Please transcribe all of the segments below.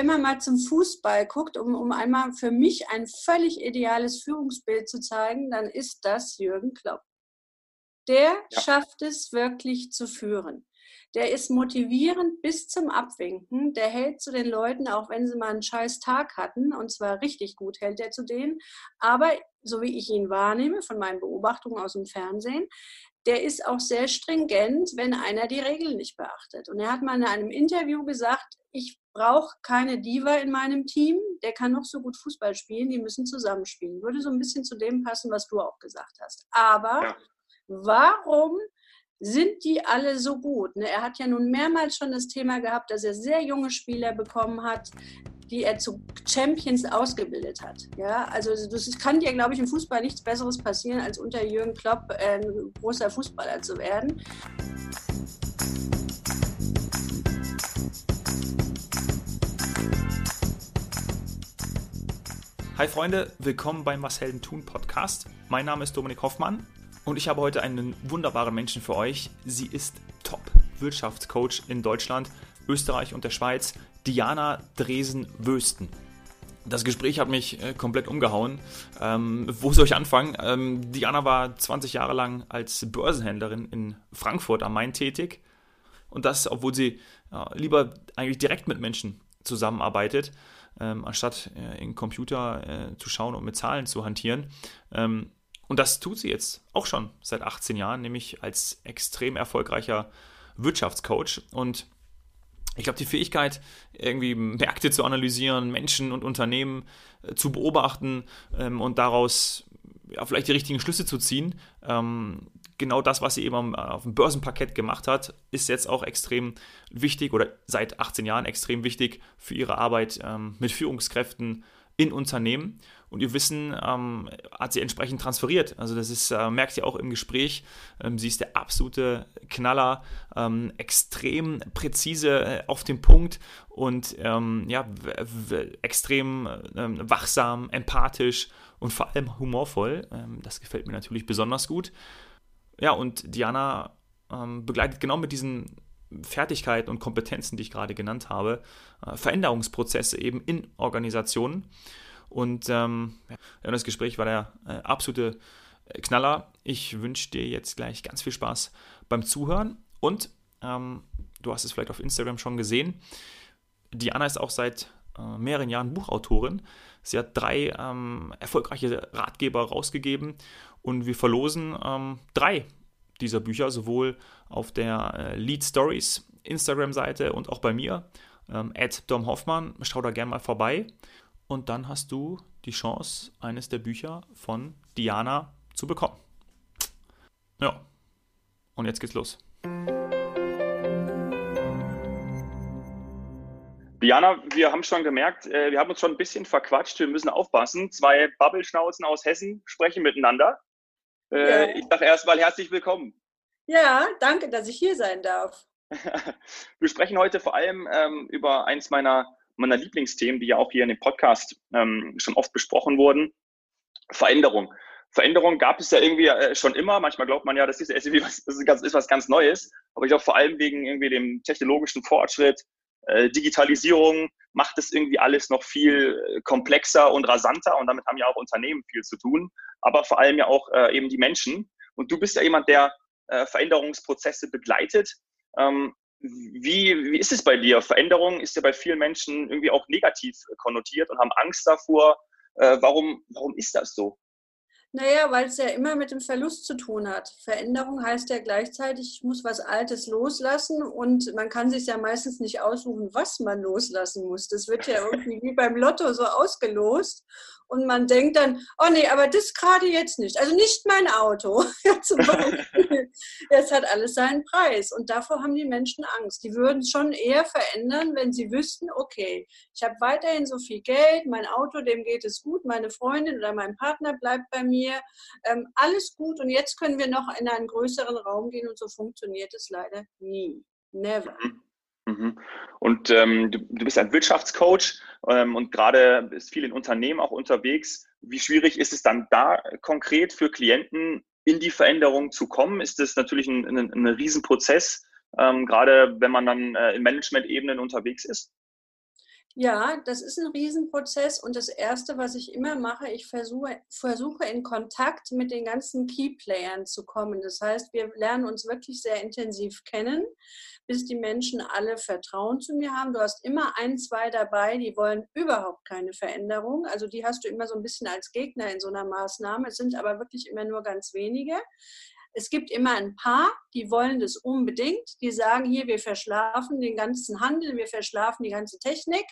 wenn man mal zum Fußball guckt, um, um einmal für mich ein völlig ideales Führungsbild zu zeigen, dann ist das Jürgen Klopp. Der ja. schafft es wirklich zu führen. Der ist motivierend bis zum Abwinken. Der hält zu den Leuten, auch wenn sie mal einen scheiß Tag hatten, und zwar richtig gut hält er zu denen. Aber so wie ich ihn wahrnehme, von meinen Beobachtungen aus dem Fernsehen, der ist auch sehr stringent, wenn einer die Regeln nicht beachtet. Und er hat mal in einem Interview gesagt, ich brauche keine Diva in meinem Team, der kann noch so gut Fußball spielen, die müssen zusammenspielen. Würde so ein bisschen zu dem passen, was du auch gesagt hast. Aber ja. warum sind die alle so gut? Ne, er hat ja nun mehrmals schon das Thema gehabt, dass er sehr junge Spieler bekommen hat, die er zu Champions ausgebildet hat. Ja, also das kann dir, glaube ich, im Fußball nichts Besseres passieren, als unter Jürgen Klopp ein großer Fußballer zu werden. Hi Freunde, willkommen beim Was Helden tun Podcast. Mein Name ist Dominik Hoffmann und ich habe heute einen wunderbaren Menschen für euch. Sie ist Top-Wirtschaftscoach in Deutschland, Österreich und der Schweiz, Diana Dresen-Wösten. Das Gespräch hat mich äh, komplett umgehauen. Ähm, wo soll ich anfangen? Ähm, Diana war 20 Jahre lang als Börsenhändlerin in Frankfurt am Main tätig. Und das, obwohl sie äh, lieber eigentlich direkt mit Menschen zusammenarbeitet, ähm, anstatt äh, in Computer äh, zu schauen und mit Zahlen zu hantieren. Ähm, und das tut sie jetzt auch schon seit 18 Jahren, nämlich als extrem erfolgreicher Wirtschaftscoach. Und ich glaube, die Fähigkeit, irgendwie Märkte zu analysieren, Menschen und Unternehmen äh, zu beobachten ähm, und daraus ja, vielleicht die richtigen Schlüsse zu ziehen, ähm, genau das, was sie eben auf dem Börsenparkett gemacht hat, ist jetzt auch extrem wichtig oder seit 18 Jahren extrem wichtig für ihre Arbeit ähm, mit Führungskräften in Unternehmen und ihr Wissen ähm, hat sie entsprechend transferiert. Also das ist, äh, merkt ihr auch im Gespräch, ähm, sie ist der absolute Knaller, ähm, extrem präzise äh, auf den Punkt und ähm, ja, extrem ähm, wachsam, empathisch und vor allem humorvoll. Ähm, das gefällt mir natürlich besonders gut. Ja, und Diana begleitet genau mit diesen Fertigkeiten und Kompetenzen, die ich gerade genannt habe, äh, Veränderungsprozesse eben in Organisationen. Und ähm, ja, das Gespräch war der äh, absolute Knaller. Ich wünsche dir jetzt gleich ganz viel Spaß beim Zuhören. Und ähm, du hast es vielleicht auf Instagram schon gesehen. Diana ist auch seit äh, mehreren Jahren Buchautorin. Sie hat drei ähm, erfolgreiche Ratgeber rausgegeben und wir verlosen ähm, drei dieser Bücher, sowohl auf der äh, Lead Stories Instagram-Seite und auch bei mir. Ähm, Dom Hoffmann, schau da gerne mal vorbei und dann hast du die Chance, eines der Bücher von Diana zu bekommen. Ja, und jetzt geht's los. Diana, wir haben schon gemerkt, äh, wir haben uns schon ein bisschen verquatscht. Wir müssen aufpassen. Zwei Babbelschnauzen aus Hessen sprechen miteinander. Äh, ja. Ich sage erstmal herzlich willkommen. Ja, danke, dass ich hier sein darf. wir sprechen heute vor allem ähm, über eins meiner meiner Lieblingsthemen, die ja auch hier in dem Podcast ähm, schon oft besprochen wurden. Veränderung. Veränderung gab es ja irgendwie äh, schon immer. Manchmal glaubt man ja, das ist, irgendwie was, das ist, ganz, ist was ganz Neues. Aber ich glaube, vor allem wegen irgendwie dem technologischen Fortschritt, Digitalisierung macht es irgendwie alles noch viel äh, komplexer und rasanter. Und damit haben ja auch Unternehmen viel zu tun. Aber vor allem ja auch äh, eben die Menschen. Und du bist ja jemand, der äh, Veränderungsprozesse begleitet. Ähm, wie, wie ist es bei dir? Veränderung ist ja bei vielen Menschen irgendwie auch negativ konnotiert und haben Angst davor. Äh, warum, warum ist das so? Naja, weil es ja immer mit dem Verlust zu tun hat. Veränderung heißt ja gleichzeitig, ich muss was Altes loslassen und man kann sich ja meistens nicht aussuchen, was man loslassen muss. Das wird ja irgendwie wie beim Lotto so ausgelost und man denkt dann, oh nee, aber das gerade jetzt nicht. Also nicht mein Auto. Es hat alles seinen Preis und davor haben die Menschen Angst. Die würden es schon eher verändern, wenn sie wüssten, okay, ich habe weiterhin so viel Geld, mein Auto, dem geht es gut, meine Freundin oder mein Partner bleibt bei mir, ähm, alles gut und jetzt können wir noch in einen größeren Raum gehen und so funktioniert es leider nie. Never. Mhm. Mhm. Und ähm, du, du, bist ein Wirtschaftscoach ähm, und gerade bist viel in Unternehmen auch unterwegs. Wie schwierig ist es dann da konkret für Klienten in die Veränderung zu kommen? Ist das natürlich ein, ein, ein Riesenprozess, ähm, gerade wenn man dann äh, in Management-Ebenen unterwegs ist? Ja, das ist ein Riesenprozess und das Erste, was ich immer mache, ich versuche, versuche in Kontakt mit den ganzen Key-Playern zu kommen. Das heißt, wir lernen uns wirklich sehr intensiv kennen, bis die Menschen alle Vertrauen zu mir haben. Du hast immer ein, zwei dabei, die wollen überhaupt keine Veränderung. Also die hast du immer so ein bisschen als Gegner in so einer Maßnahme. Es sind aber wirklich immer nur ganz wenige. Es gibt immer ein paar, die wollen das unbedingt. Die sagen hier, wir verschlafen den ganzen Handel, wir verschlafen die ganze Technik.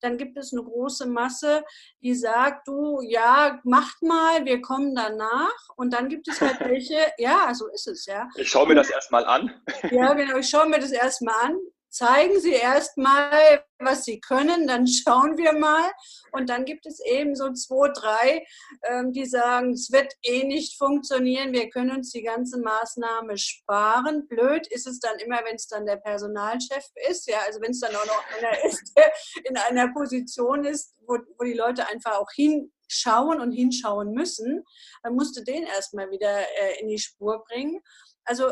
Dann gibt es eine große Masse, die sagt, du, ja, macht mal, wir kommen danach. Und dann gibt es halt welche, ja, so ist es, ja. Ich schaue mir das erstmal an. Ja, genau, ich schaue mir das erstmal an zeigen Sie erst mal, was Sie können, dann schauen wir mal. Und dann gibt es eben so zwei, drei, ähm, die sagen, es wird eh nicht funktionieren, wir können uns die ganze Maßnahme sparen. Blöd ist es dann immer, wenn es dann der Personalchef ist, ja, also wenn es dann auch noch einer ist, der in einer Position ist, wo, wo die Leute einfach auch hinschauen und hinschauen müssen, dann musst du den erstmal wieder äh, in die Spur bringen. Also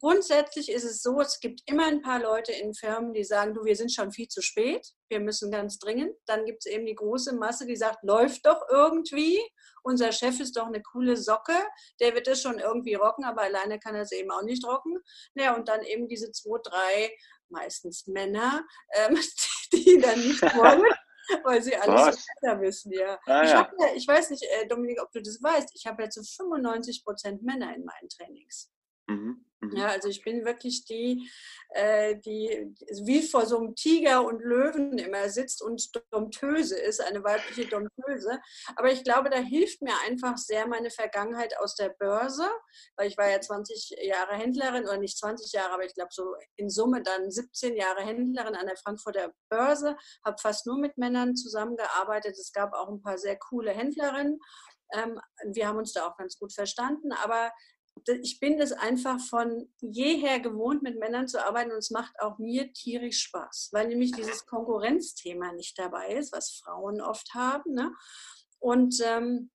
grundsätzlich ist es so, es gibt immer ein paar Leute in Firmen, die sagen, du, wir sind schon viel zu spät, wir müssen ganz dringend. Dann gibt es eben die große Masse, die sagt, läuft doch irgendwie. Unser Chef ist doch eine coole Socke, der wird das schon irgendwie rocken, aber alleine kann er es eben auch nicht rocken. Naja, und dann eben diese zwei, drei, meistens Männer, ähm, die dann nicht wollen. weil sie alles so besser wissen, ja. Ah, ich, ja. ja. ich weiß nicht, äh, Dominik, ob du das weißt, ich habe ja zu 95 Prozent Männer in meinen Trainings. Mhm. Mhm. Ja, also ich bin wirklich die, äh, die wie vor so einem Tiger und Löwen immer sitzt und Domptöse ist, eine weibliche Domptöse. Aber ich glaube, da hilft mir einfach sehr meine Vergangenheit aus der Börse, weil ich war ja 20 Jahre Händlerin oder nicht 20 Jahre, aber ich glaube so in Summe dann 17 Jahre Händlerin an der Frankfurter Börse, habe fast nur mit Männern zusammengearbeitet. Es gab auch ein paar sehr coole Händlerinnen. Ähm, wir haben uns da auch ganz gut verstanden, aber ich bin es einfach von jeher gewohnt, mit Männern zu arbeiten und es macht auch mir tierisch Spaß, weil nämlich dieses Konkurrenzthema nicht dabei ist, was Frauen oft haben. Ne? Und ähm,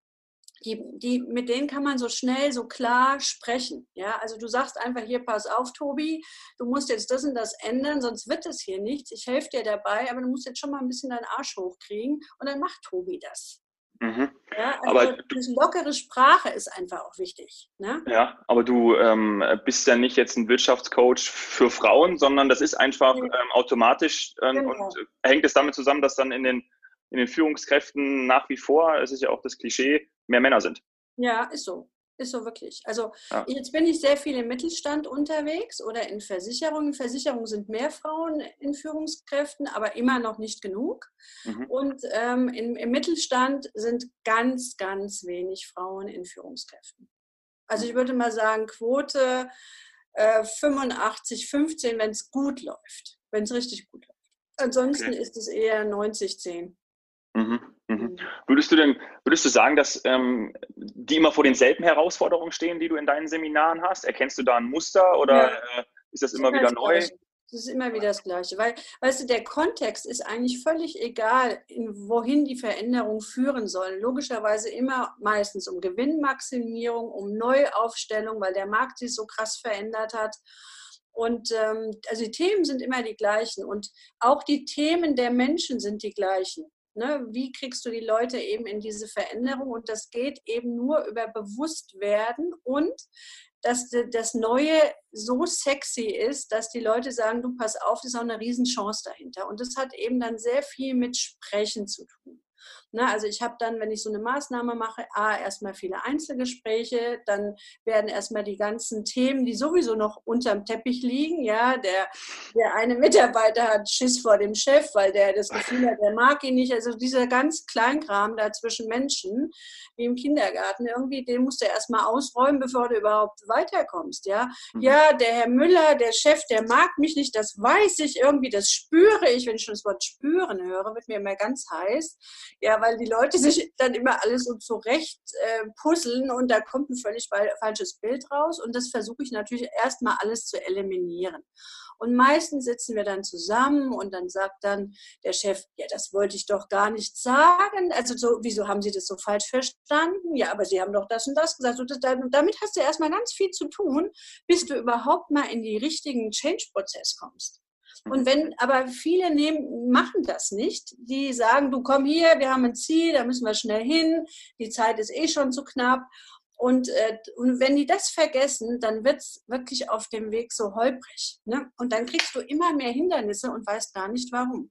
die, die, mit denen kann man so schnell, so klar sprechen. Ja, also du sagst einfach hier, pass auf, Tobi, du musst jetzt das und das ändern, sonst wird es hier nichts. Ich helfe dir dabei, aber du musst jetzt schon mal ein bisschen deinen Arsch hochkriegen und dann macht Tobi das. Mhm. Ja, also aber diese lockere Sprache ist einfach auch wichtig. Ne? Ja, aber du ähm, bist ja nicht jetzt ein Wirtschaftscoach für Frauen, sondern das ist einfach ähm, automatisch ähm, genau. und hängt es damit zusammen, dass dann in den, in den Führungskräften nach wie vor, es ist ja auch das Klischee, mehr Männer sind. Ja, ist so. Ist so wirklich. Also ja. jetzt bin ich sehr viel im Mittelstand unterwegs oder in Versicherungen. Versicherungen sind mehr Frauen in Führungskräften, aber immer noch nicht genug. Mhm. Und ähm, im, im Mittelstand sind ganz, ganz wenig Frauen in Führungskräften. Also ich würde mal sagen, Quote äh, 85, 15, wenn es gut läuft, wenn es richtig gut läuft. Ansonsten okay. ist es eher 90, 10. Mhm. Mhm. Würdest du denn, würdest du sagen, dass ähm, die immer vor denselben Herausforderungen stehen, die du in deinen Seminaren hast? Erkennst du da ein Muster oder ja. äh, ist das immer wieder neu? Das ist immer wieder das Gleiche, weil, weißt du, der Kontext ist eigentlich völlig egal, wohin die Veränderungen führen sollen. Logischerweise immer meistens um Gewinnmaximierung, um Neuaufstellung, weil der Markt sich so krass verändert hat. Und ähm, also die Themen sind immer die gleichen und auch die Themen der Menschen sind die gleichen. Ne, wie kriegst du die Leute eben in diese Veränderung? Und das geht eben nur über Bewusstwerden und dass das Neue so sexy ist, dass die Leute sagen, du pass auf, das ist auch eine Riesenchance dahinter. Und das hat eben dann sehr viel mit Sprechen zu tun. Ne, also ich habe dann, wenn ich so eine Maßnahme mache, A, erstmal viele Einzelgespräche, dann werden erstmal die ganzen Themen, die sowieso noch unterm Teppich liegen, ja, der, der eine Mitarbeiter hat Schiss vor dem Chef, weil der das Gefühl hat, der mag ihn nicht. Also dieser ganz Kleinkram da zwischen Menschen, wie im Kindergarten, irgendwie, den musst du erstmal ausräumen, bevor du überhaupt weiterkommst, ja. Mhm. Ja, der Herr Müller, der Chef, der mag mich nicht, das weiß ich irgendwie, das spüre ich, wenn ich schon das Wort spüren höre, wird mir immer ganz heiß. Ja, weil die Leute sich dann immer alles so zurecht äh, puzzeln und da kommt ein völlig falsches Bild raus. Und das versuche ich natürlich erstmal alles zu eliminieren. Und meistens sitzen wir dann zusammen und dann sagt dann der Chef, ja, das wollte ich doch gar nicht sagen. Also so, wieso haben Sie das so falsch verstanden? Ja, aber Sie haben doch das und das gesagt. Und damit hast du erstmal ganz viel zu tun, bis du überhaupt mal in die richtigen Change-Prozess kommst. Und mhm. wenn, aber viele nehmen, machen das nicht. Die sagen, du komm hier, wir haben ein Ziel, da müssen wir schnell hin, die Zeit ist eh schon zu knapp. Und, äh, und wenn die das vergessen, dann wird es wirklich auf dem Weg so holprig. Ne? Und dann kriegst du immer mehr Hindernisse und weißt gar nicht warum.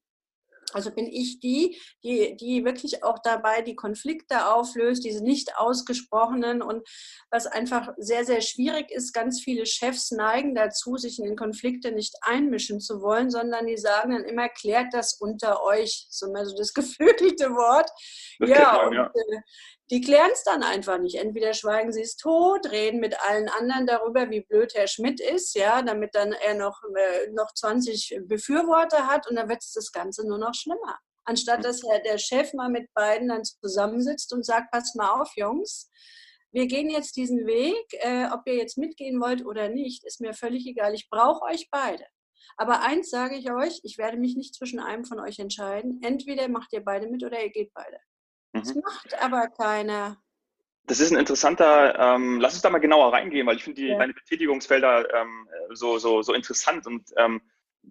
Also bin ich die, die, die wirklich auch dabei die Konflikte auflöst, diese nicht ausgesprochenen und was einfach sehr, sehr schwierig ist, ganz viele Chefs neigen dazu, sich in Konflikte nicht einmischen zu wollen, sondern die sagen dann immer, klärt das unter euch, so immer so das geflügelte Wort. Das ja, man, ja. Und, äh, die klären es dann einfach nicht. Entweder schweigen sie es tot, reden mit allen anderen darüber, wie blöd Herr Schmidt ist, ja, damit dann er noch, äh, noch 20 Befürworter hat und dann wird das Ganze nur noch schlimmer. Anstatt dass der Chef mal mit beiden dann zusammensitzt und sagt, pass mal auf, Jungs, wir gehen jetzt diesen Weg, äh, ob ihr jetzt mitgehen wollt oder nicht, ist mir völlig egal. Ich brauche euch beide. Aber eins sage ich euch, ich werde mich nicht zwischen einem von euch entscheiden. Entweder macht ihr beide mit oder ihr geht beide. Das mhm. macht aber keiner. Das ist ein interessanter, ähm, lass uns da mal genauer reingehen, weil ich finde ja. deine Betätigungsfelder ähm, so, so, so interessant und ähm,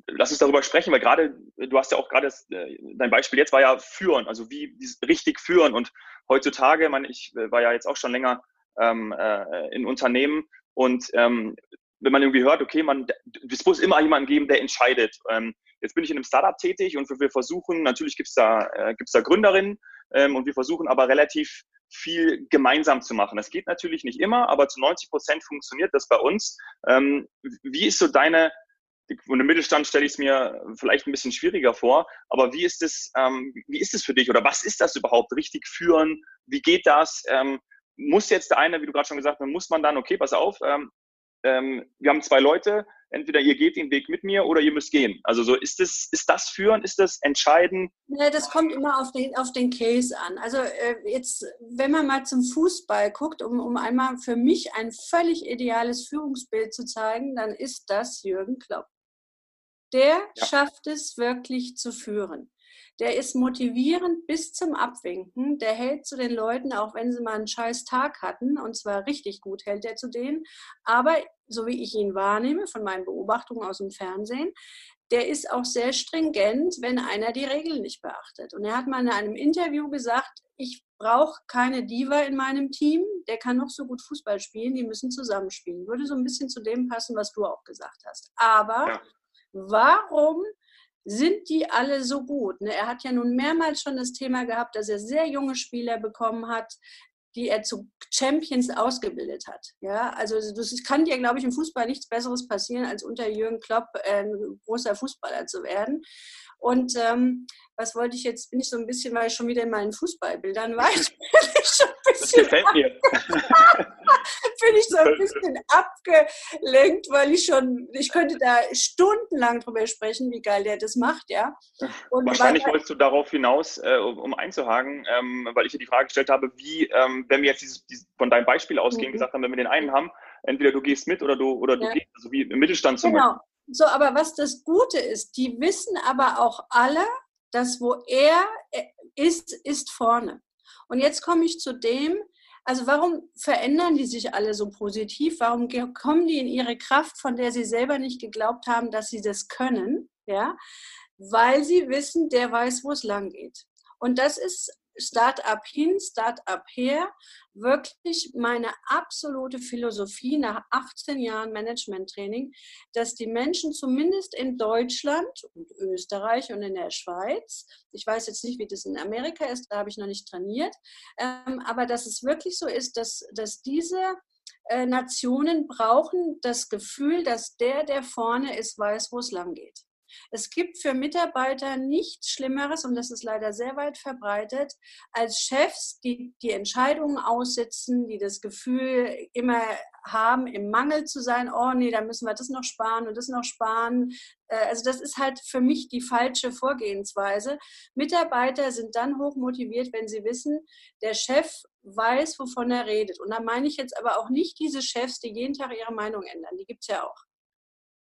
lass uns darüber sprechen, weil gerade, du hast ja auch gerade, äh, dein Beispiel jetzt war ja führen, also wie richtig führen und heutzutage, man, ich äh, war ja jetzt auch schon länger ähm, äh, in Unternehmen und ähm, wenn man irgendwie hört, okay, man, es muss immer jemanden geben, der entscheidet. Ähm, jetzt bin ich in einem Startup tätig und wir versuchen, natürlich gibt es da, äh, gibt's da Gründerinnen, ähm, und wir versuchen aber relativ viel gemeinsam zu machen. Das geht natürlich nicht immer, aber zu 90 Prozent funktioniert das bei uns. Ähm, wie ist so deine, und im Mittelstand stelle ich es mir vielleicht ein bisschen schwieriger vor, aber wie ist es, ähm, wie ist es für dich oder was ist das überhaupt? Richtig führen? Wie geht das? Ähm, muss jetzt der eine, wie du gerade schon gesagt hast, muss man dann, okay, pass auf, ähm, ähm, wir haben zwei Leute, entweder ihr geht den Weg mit mir oder ihr müsst gehen. Also so ist das, ist das führen, ist das entscheiden? Ja, das kommt immer auf den, auf den Case an. Also äh, jetzt, wenn man mal zum Fußball guckt, um, um einmal für mich ein völlig ideales Führungsbild zu zeigen, dann ist das Jürgen Klopp. Der ja. schafft es wirklich zu führen der ist motivierend bis zum Abwinken. Der hält zu den Leuten, auch wenn sie mal einen scheiß Tag hatten, und zwar richtig gut hält er zu denen. Aber so wie ich ihn wahrnehme, von meinen Beobachtungen aus dem Fernsehen, der ist auch sehr stringent, wenn einer die Regeln nicht beachtet. Und er hat mal in einem Interview gesagt, ich brauche keine Diva in meinem Team, der kann noch so gut Fußball spielen, die müssen zusammenspielen. Würde so ein bisschen zu dem passen, was du auch gesagt hast. Aber ja. warum sind die alle so gut? Ne? Er hat ja nun mehrmals schon das Thema gehabt, dass er sehr junge Spieler bekommen hat, die er zu Champions ausgebildet hat. Ja, also das kann dir, glaube ich, im Fußball nichts Besseres passieren, als unter Jürgen Klopp äh, ein großer Fußballer zu werden. Und ähm, was wollte ich jetzt, bin ich so ein bisschen, weil ich schon wieder in meinen Fußballbildern war, ich bin schon ein bisschen, das gefällt mir. bin ich so ein bisschen abgelenkt, weil ich schon, ich könnte da stundenlang drüber sprechen, wie geil der das macht, ja. Und Wahrscheinlich wolltest du darauf hinaus, äh, um einzuhaken, ähm, weil ich dir die Frage gestellt habe, wie, ähm, wenn wir jetzt dieses, dieses, von deinem Beispiel ausgehen, mhm. gesagt haben, wenn wir den einen haben, entweder du gehst mit oder du, oder du ja. gehst, also wie im Mittelstand zum genau. So, aber was das Gute ist, die wissen aber auch alle, dass wo er äh, ist, ist vorne. Und jetzt komme ich zu dem, also warum verändern die sich alle so positiv? Warum kommen die in ihre Kraft, von der sie selber nicht geglaubt haben, dass sie das können? Ja, weil sie wissen, der weiß, wo es lang geht. Und das ist Start-up hin, Start-up her, wirklich meine absolute Philosophie nach 18 Jahren Management-Training, dass die Menschen zumindest in Deutschland und Österreich und in der Schweiz, ich weiß jetzt nicht, wie das in Amerika ist, da habe ich noch nicht trainiert, ähm, aber dass es wirklich so ist, dass, dass diese äh, Nationen brauchen das Gefühl, dass der, der vorne ist, weiß, wo es lang geht. Es gibt für Mitarbeiter nichts Schlimmeres, und das ist leider sehr weit verbreitet, als Chefs, die die Entscheidungen aussitzen, die das Gefühl immer haben, im Mangel zu sein, oh nee, da müssen wir das noch sparen und das noch sparen. Äh, also das ist halt für mich die falsche Vorgehensweise. Mitarbeiter sind dann hoch motiviert, wenn sie wissen, der Chef weiß, wovon er redet. Und da meine ich jetzt aber auch nicht diese Chefs, die jeden Tag ihre Meinung ändern. Die gibt es ja auch.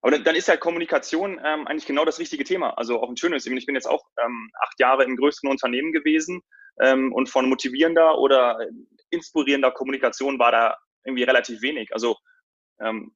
Aber dann, dann ist ja Kommunikation ähm, eigentlich genau das richtige Thema. Also auch ein schönes. Ich bin jetzt auch ähm, acht Jahre im größten Unternehmen gewesen ähm, und von motivierender oder inspirierender Kommunikation war da irgendwie relativ wenig. Also ähm,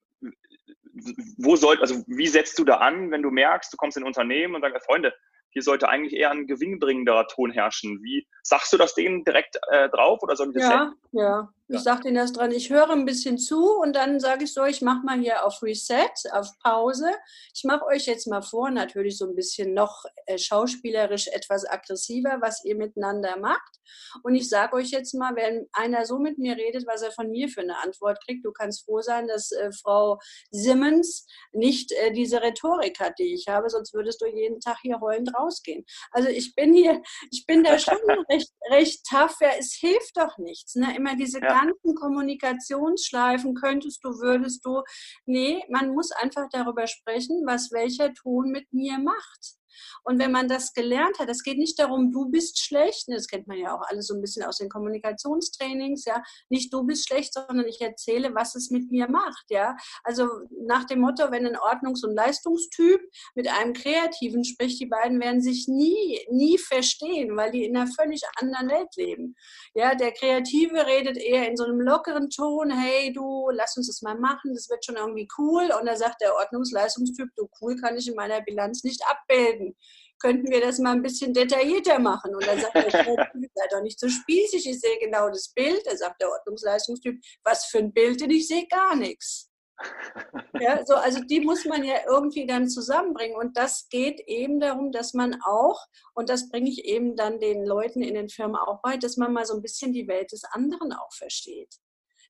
wo soll, also wie setzt du da an, wenn du merkst, du kommst in ein Unternehmen und sagst, Freunde, hier sollte eigentlich eher ein gewinnbringenderer Ton herrschen. Wie sagst du das denen direkt äh, drauf oder sollen die das Ja, ja. Ich sage denen das dran. Ich höre ein bisschen zu und dann sage ich so, ich mache mal hier auf Reset, auf Pause. Ich mache euch jetzt mal vor, natürlich so ein bisschen noch äh, schauspielerisch etwas aggressiver, was ihr miteinander macht. Und ich sage euch jetzt mal, wenn einer so mit mir redet, was er von mir für eine Antwort kriegt, du kannst froh sein, dass äh, Frau Simmons nicht äh, diese Rhetorik hat, die ich habe, sonst würdest du jeden Tag hier heulend rausgehen. Also ich bin hier, ich bin da schon recht, recht tough. Ja, es hilft doch nichts. Ne? Immer diese ja ganzen Kommunikationsschleifen könntest du, würdest du. Nee, man muss einfach darüber sprechen, was welcher Ton mit mir macht. Und wenn man das gelernt hat, es geht nicht darum, du bist schlecht, das kennt man ja auch alles so ein bisschen aus den Kommunikationstrainings, ja, nicht du bist schlecht, sondern ich erzähle, was es mit mir macht, ja. Also nach dem Motto, wenn ein Ordnungs- und Leistungstyp mit einem Kreativen spricht, die beiden werden sich nie, nie verstehen, weil die in einer völlig anderen Welt leben. Ja, der Kreative redet eher in so einem lockeren Ton, hey du, lass uns das mal machen, das wird schon irgendwie cool. Und da sagt der Ordnungsleistungstyp, du cool kann ich in meiner Bilanz nicht abbilden könnten wir das mal ein bisschen detaillierter machen. Und dann sagt der Chef, sei doch nicht so spießig, ich sehe genau das Bild. Da sagt der Ordnungsleistungstyp, was für ein Bild, denn ich sehe gar nichts. Ja, so, also die muss man ja irgendwie dann zusammenbringen. Und das geht eben darum, dass man auch, und das bringe ich eben dann den Leuten in den Firmen auch bei, dass man mal so ein bisschen die Welt des anderen auch versteht.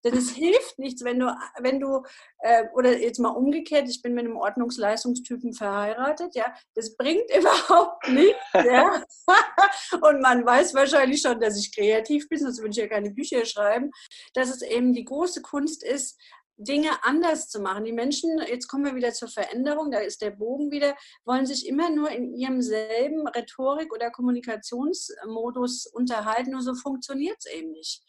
Denn es hilft nichts, wenn du, wenn du, äh, oder jetzt mal umgekehrt, ich bin mit einem Ordnungsleistungstypen verheiratet, ja, das bringt überhaupt nichts, ja. Und man weiß wahrscheinlich schon, dass ich kreativ bin, sonst würde ich ja keine Bücher schreiben, dass es eben die große Kunst ist, Dinge anders zu machen. Die Menschen, jetzt kommen wir wieder zur Veränderung, da ist der Bogen wieder, wollen sich immer nur in ihrem selben Rhetorik- oder Kommunikationsmodus unterhalten, nur so funktioniert es eben nicht.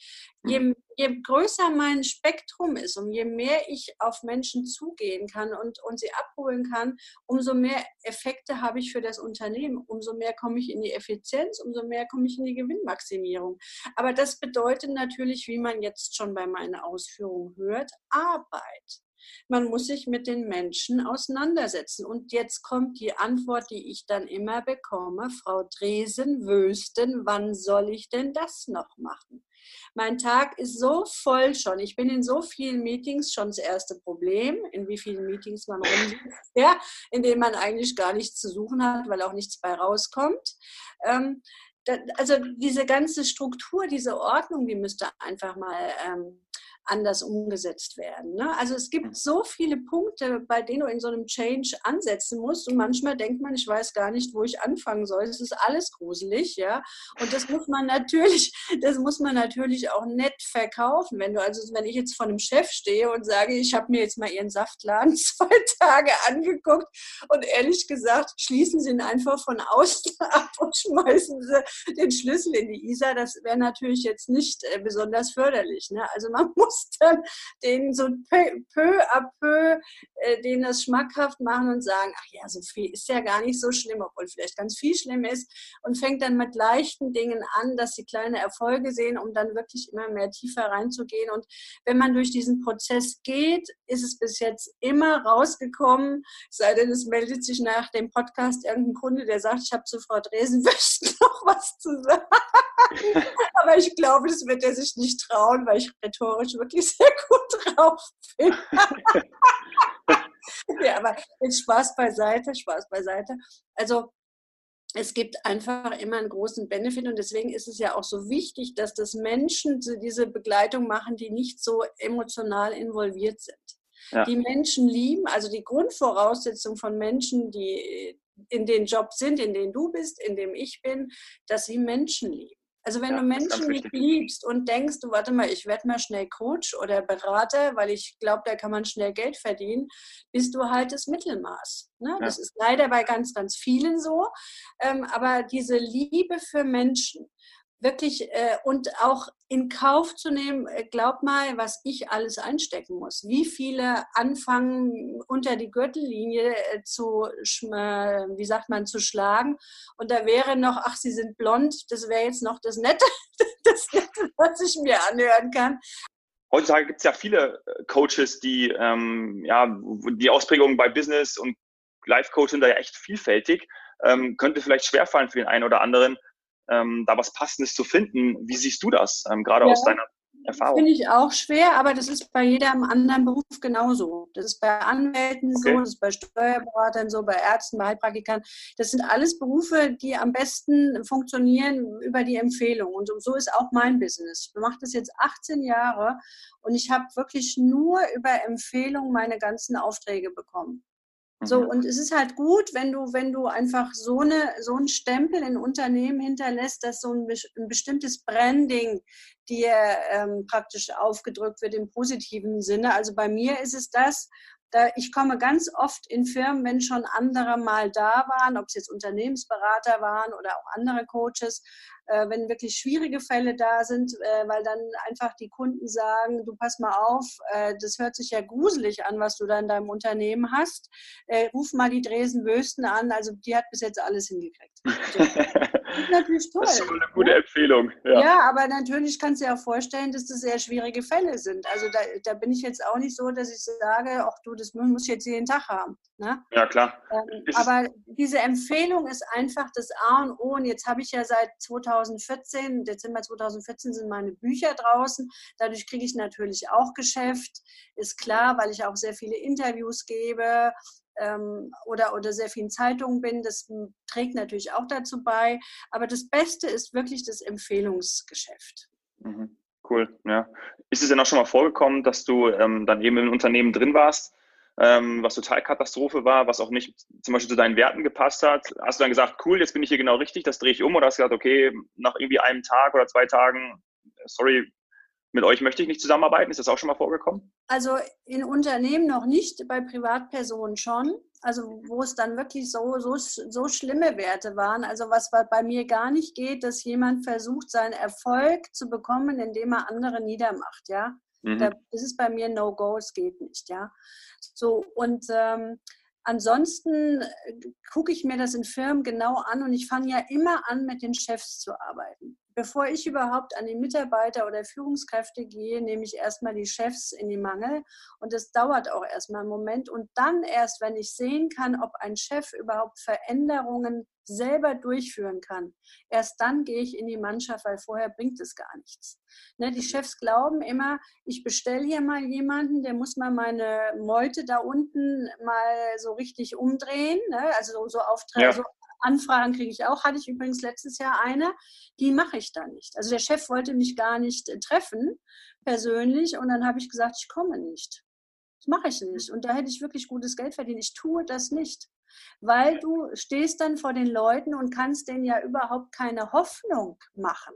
Je, je, größer mein Spektrum ist und je mehr ich auf Menschen zugehen kann und, und sie abholen kann, umso mehr Effekte habe ich für das Unternehmen, umso mehr komme ich in die Effizienz, umso mehr komme ich in die Gewinnmaximierung. Aber das bedeutet natürlich, wie man jetzt schon bei meinen Ausführungen hört, Arbeit. Man muss sich mit den Menschen auseinandersetzen. Und jetzt kommt die Antwort, die ich dann immer bekomme. Frau Dresen, Wösten, wann soll ich denn das noch machen? Mein Tag ist so voll schon. Ich bin in so vielen Meetings schon das erste Problem, in wie vielen Meetings man rumsitzt, ja, in denen man eigentlich gar nichts zu suchen hat, weil auch nichts bei rauskommt. Ähm, also diese ganze Struktur, diese Ordnung, die müsste einfach mal ähm, anders umgesetzt werden. Ne? Also es gibt so viele Punkte, bei denen du in so einem Change ansetzen musst und manchmal denkt man, ich weiß gar nicht, wo ich anfangen soll. Es ist alles gruselig, ja. Und das muss man natürlich, das muss man natürlich auch nett verkaufen. Wenn du also, wenn ich jetzt vor einem Chef stehe und sage, ich habe mir jetzt mal ihren Saftladen zwei Tage angeguckt und ehrlich gesagt, schließen sie ihn einfach von außen ab und schmeißen sie den Schlüssel in die Isar, das wäre natürlich jetzt nicht äh, besonders förderlich. Ne? Also man muss dann denen so peu, peu à peu äh, denen das schmackhaft machen und sagen, ach ja, so viel ist ja gar nicht so schlimm, obwohl vielleicht ganz viel schlimm ist und fängt dann mit leichten Dingen an, dass sie kleine Erfolge sehen, um dann wirklich immer mehr tiefer reinzugehen. Und wenn man durch diesen Prozess geht, ist es bis jetzt immer rausgekommen, sei denn es meldet sich nach dem Podcast irgendein Kunde, der sagt, ich habe zu Frau Dresen noch was zu sagen. Aber ich glaube, das wird er sich nicht trauen, weil ich rhetorisch wirklich sehr gut drauf bin. ja, aber jetzt Spaß beiseite, Spaß beiseite. Also es gibt einfach immer einen großen Benefit und deswegen ist es ja auch so wichtig, dass das Menschen diese Begleitung machen, die nicht so emotional involviert sind. Ja. Die Menschen lieben, also die Grundvoraussetzung von Menschen, die in den Job sind, in denen du bist, in dem ich bin, dass sie Menschen lieben. Also wenn ja, du Menschen nicht liebst und denkst, du warte mal, ich werde mal schnell Coach oder Berater, weil ich glaube, da kann man schnell Geld verdienen, bist du halt das Mittelmaß. Ne? Ja. Das ist leider bei ganz, ganz vielen so. Ähm, aber diese Liebe für Menschen wirklich äh, und auch in Kauf zu nehmen, äh, glaub mal, was ich alles einstecken muss. Wie viele anfangen unter die Gürtellinie äh, zu, äh, wie sagt man, zu schlagen. Und da wäre noch, ach, sie sind blond, das wäre jetzt noch das Nette, das Nette, was ich mir anhören kann. heutzutage gibt es ja viele Coaches, die ähm, ja die Ausprägungen bei Business und Life-Coach sind da ja echt vielfältig. Ähm, könnte vielleicht schwerfallen für den einen oder anderen, ähm, da was Passendes zu finden. Wie siehst du das, ähm, gerade ja. aus deiner Erfahrung? Finde ich auch schwer, aber das ist bei jedem anderen Beruf genauso. Das ist bei Anwälten okay. so, das ist bei Steuerberatern so, bei Ärzten, bei Heilpraktikern. Das sind alles Berufe, die am besten funktionieren über die Empfehlung. Und so ist auch mein Business. Ich mache das jetzt 18 Jahre und ich habe wirklich nur über Empfehlung meine ganzen Aufträge bekommen. So, mhm. und es ist halt gut, wenn du, wenn du einfach so, eine, so einen Stempel in Unternehmen hinterlässt, dass so ein, ein bestimmtes Branding dir ähm, praktisch aufgedrückt wird im positiven Sinne. Also bei mir ist es das, da, ich komme ganz oft in Firmen, wenn schon andere mal da waren, ob es jetzt Unternehmensberater waren oder auch andere Coages, äh, wenn wirklich schwierige Fälle da sind, äh, weil dann einfach die Kunden sagen, du pass mal auf, äh, das hört sich ja gruselig an, was du da in deinem Unternehmen hast. Äh, ruf mal die Dresen Wösten an, also die hat bis jetzt alles hingekriegt. Das ist natürlich toll. Das ist schon eine gute ne? Empfehlung. Ja. ja, aber natürlich kannst du dir auch vorstellen, dass das sehr schwierige Fälle sind. Also da, da bin ich jetzt auch nicht so, dass ich sage, ach du, das muss ich jetzt jeden Tag haben. Ne? Ja, klar. Ähm, aber diese Empfehlung ist einfach das A und O. Und jetzt habe ich ja seit 2014, Dezember 2014 sind meine Bücher draußen. Dadurch kriege ich natürlich auch Geschäft. Ist klar, weil ich auch sehr viele Interviews gebe ähm, oder, oder sehr vielen Zeitungen bin. Das trägt natürlich auch dazu bei. Aber das Beste ist wirklich das Empfehlungsgeschäft. Mhm. Cool, ja. Ist es denn auch schon mal vorgekommen, dass du ähm, dann eben im Unternehmen drin warst ähm, was total Katastrophe war, was auch nicht zum Beispiel zu deinen Werten gepasst hat. Hast du dann gesagt, cool, jetzt bin ich hier genau richtig, das drehe ich um oder hast du gesagt, okay, nach irgendwie einem Tag oder zwei Tagen, sorry, mit euch möchte ich nicht zusammenarbeiten? Ist das auch schon mal vorgekommen? Also in Unternehmen noch nicht, bei Privatpersonen schon. Also wo es dann wirklich so, so, so schlimme Werte waren. Also was bei mir gar nicht geht, dass jemand versucht, seinen Erfolg zu bekommen, indem er andere niedermacht. Ja, mhm. da ist es bei mir No-Go, es geht nicht. Ja, so, und ähm, ansonsten äh, gucke ich mir das in Firmen genau an und ich fange ja immer an, mit den Chefs zu arbeiten. Bevor ich überhaupt an die Mitarbeiter oder Führungskräfte gehe, nehme ich erstmal die Chefs in die Mangel und das dauert auch erstmal einen Moment und dann erst, wenn ich sehen kann, ob ein Chef überhaupt Veränderungen selber durchführen kann, erst dann gehe ich in die Mannschaft, weil vorher bringt es gar nichts. Ne, die Chefs glauben immer, ich bestelle hier mal jemanden, der muss mal meine Meute da unten mal so richtig umdrehen, ne? also so, so Aufträge, ja. so Anfragen kriege ich auch, hatte ich übrigens letztes Jahr eine, die mache ich da nicht. Also der Chef wollte mich gar nicht äh, treffen, persönlich, und dann habe ich gesagt, ich komme nicht. Das mache ich nicht. Und da hätte ich wirklich gutes Geld verdient. Ich tue das nicht weil du stehst dann vor den Leuten und kannst denen ja überhaupt keine Hoffnung machen.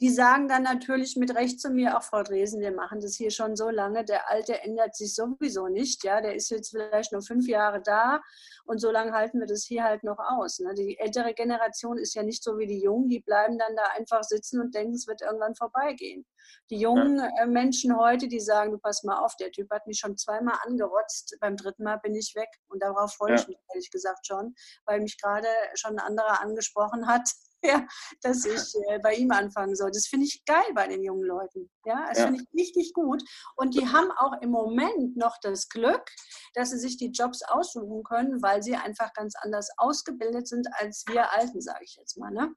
Die sagen dann natürlich mit Recht zu mir, auch Frau Dresen, wir machen das hier schon so lange, der Alte ändert sich sowieso nicht, ja, der ist jetzt vielleicht nur fünf Jahre da und so lange halten wir das hier halt noch aus. Ne? Die ältere Generation ist ja nicht so wie die Jungen, die bleiben dann da einfach sitzen und denken, es wird irgendwann vorbeigehen. Die jungen ja. Äh, Menschen heute, die sagen, du pass mal auf, der Typ hat mich schon zweimal angerotzt, beim dritten Mal bin ich weg und darauf freue ja. ich mich ehrlich gesagt schon, weil mich gerade schon ein anderer angesprochen hat, ja, dass ich äh, bei ihm anfangen soll. Das finde ich geil bei den jungen Leuten. Ja, das ja. finde ich richtig gut. Und die haben auch im Moment noch das Glück, dass sie sich die Jobs aussuchen können, weil sie einfach ganz anders ausgebildet sind als wir Alten, sage ich jetzt mal. Ne?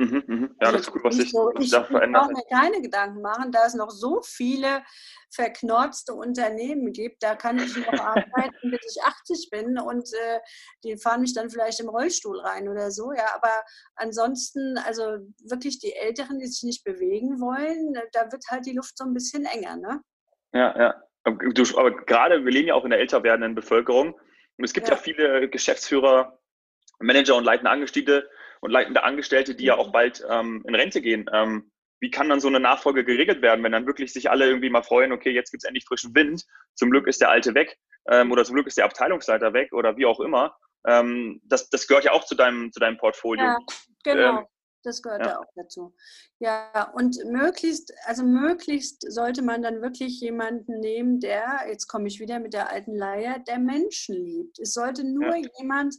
Mhm, mhm. Ja, das ist gut, was sich so, ich, da verändert. Ich brauche mir keine Gedanken machen, da es noch so viele verknorzte Unternehmen gibt. Da kann ich noch arbeiten, bis ich 80 bin und äh, die fahren mich dann vielleicht im Rollstuhl rein oder so. Ja, aber ansonsten, also wirklich die Älteren, die sich nicht bewegen wollen, äh, da wird halt die Luft so ein bisschen enger. Ne? Ja, ja. Du, aber gerade, wir leben ja auch in der älter werdenden Bevölkerung und es gibt ja, ja viele Geschäftsführer, Manager und leitende Angestellte, und leitende Angestellte, die ja auch bald ähm, in Rente gehen. Ähm, wie kann dann so eine Nachfolge geregelt werden, wenn dann wirklich sich alle irgendwie mal freuen, okay, jetzt gibt es endlich frischen Wind, zum Glück ist der Alte weg ähm, oder zum Glück ist der Abteilungsleiter weg oder wie auch immer. Ähm, das, das gehört ja auch zu deinem, zu deinem Portfolio. Ja, genau. Ähm, das gehört ja. auch dazu. Ja, und möglichst, also möglichst sollte man dann wirklich jemanden nehmen, der, jetzt komme ich wieder mit der alten Leier, der Menschen liebt. Es sollte nur ja. jemand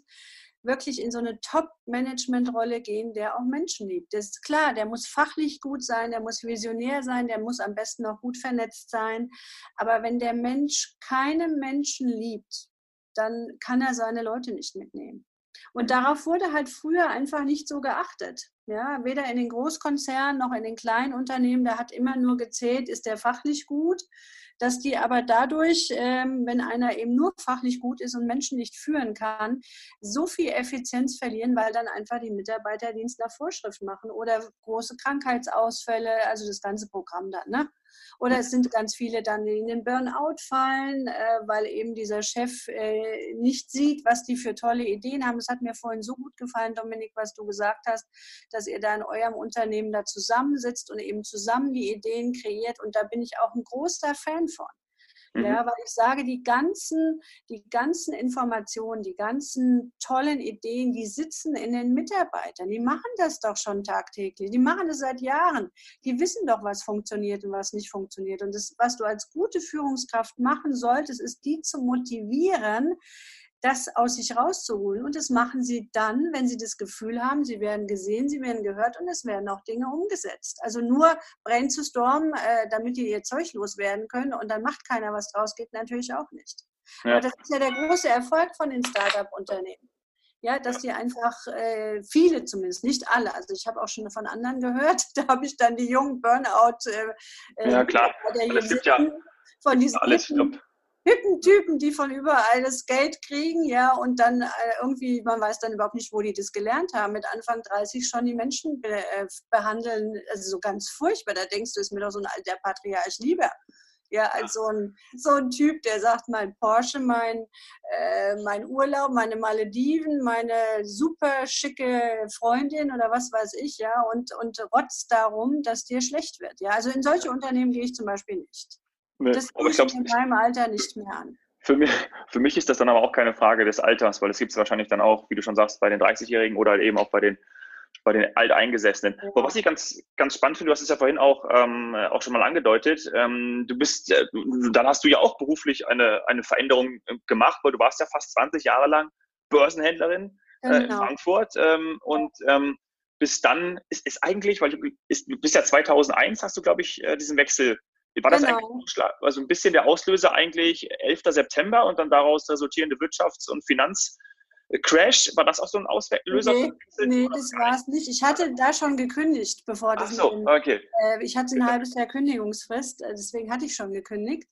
wirklich in so eine Top-Management-Rolle gehen, der auch Menschen liebt. Das ist klar, der muss fachlich gut sein, der muss visionär sein, der muss am besten auch gut vernetzt sein. Aber wenn der Mensch keine Menschen liebt, dann kann er seine Leute nicht mitnehmen. Und darauf wurde halt früher einfach nicht so geachtet. Ja, weder in den Großkonzernen noch in den kleinen Unternehmen, da hat immer nur gezählt, ist der fachlich gut, dass die aber dadurch, ähm, wenn einer eben nur fachlich gut ist und Menschen nicht führen kann, so viel Effizienz verlieren, weil dann einfach die Mitarbeiterdienst nach Vorschrift machen oder große Krankheitsausfälle, also das ganze Programm dann. Ne? Oder es sind ganz viele dann, die in den Burnout fallen, äh, weil eben dieser Chef äh, nicht sieht, was die für tolle Ideen haben. Es hat mir vorhin so gut gefallen, Dominik, was du gesagt hast, dass ihr da in eurem Unternehmen da zusammensitzt und eben zusammen die Ideen kreiert. Und da bin ich auch ein großer Fan von. Mhm. Ja, weil ich sage, die ganzen, die ganzen Informationen, die ganzen tollen Ideen, die sitzen in den Mitarbeitern. Die machen das doch schon tagtäglich. Die machen das seit Jahren. Die wissen doch, was funktioniert und was nicht funktioniert. Und das, was du als gute Führungskraft machen solltest, ist, die zu motivieren, das aus sich rauszuholen. Und das machen sie dann, wenn sie das Gefühl haben, sie werden gesehen, sie werden gehört und es werden auch Dinge umgesetzt. Also nur brainstormen, äh, damit die ihr Zeug loswerden können und dann macht keiner was draus, geht natürlich auch nicht. Ja. Aber das ist ja der große Erfolg von den Startup-Unternehmen. Ja, dass die einfach, äh, viele zumindest, nicht alle, also ich habe auch schon von anderen gehört, da habe ich dann die jungen Burnout. Äh, ja, klar. Es gibt ja von diesen alles, hippen, Typen, die von überall das Geld kriegen, ja, und dann äh, irgendwie, man weiß dann überhaupt nicht, wo die das gelernt haben, mit Anfang 30 schon die Menschen be äh, behandeln, also so ganz furchtbar. Da denkst du, ist mir doch so ein alter Patriarch lieber. Ja, als so ein, so ein Typ, der sagt, mein Porsche, mein, äh, mein Urlaub, meine Malediven, meine super schicke Freundin oder was weiß ich, ja, und, und rotzt darum, dass dir schlecht wird. Ja, also in solche Unternehmen gehe ich zum Beispiel nicht. Nee, das ich in meinem Alter nicht mehr an. Für mich, für mich ist das dann aber auch keine Frage des Alters, weil es gibt es wahrscheinlich dann auch, wie du schon sagst, bei den 30-Jährigen oder halt eben auch bei den, bei den Alteingesessenen. Ja. Aber was ich ganz, ganz spannend finde, du hast es ja vorhin auch, ähm, auch schon mal angedeutet, ähm, du bist, äh, dann hast du ja auch beruflich eine, eine Veränderung äh, gemacht, weil du warst ja fast 20 Jahre lang Börsenhändlerin genau. äh, in genau. Frankfurt ähm, und ähm, bis dann ist, ist eigentlich, weil du bist ja 2001, hast du, glaube ich, äh, diesen Wechsel war das genau. eigentlich also ein bisschen der Auslöser eigentlich 11. September und dann daraus resultierende Wirtschafts- und Finanzcrash? War das auch so ein Auslöser? Nee, nee das war es nicht. Ich hatte da schon gekündigt, bevor das. Ach so, dem, okay. Äh, ich hatte ein halbes Jahr Kündigungsfrist, äh, deswegen hatte ich schon gekündigt.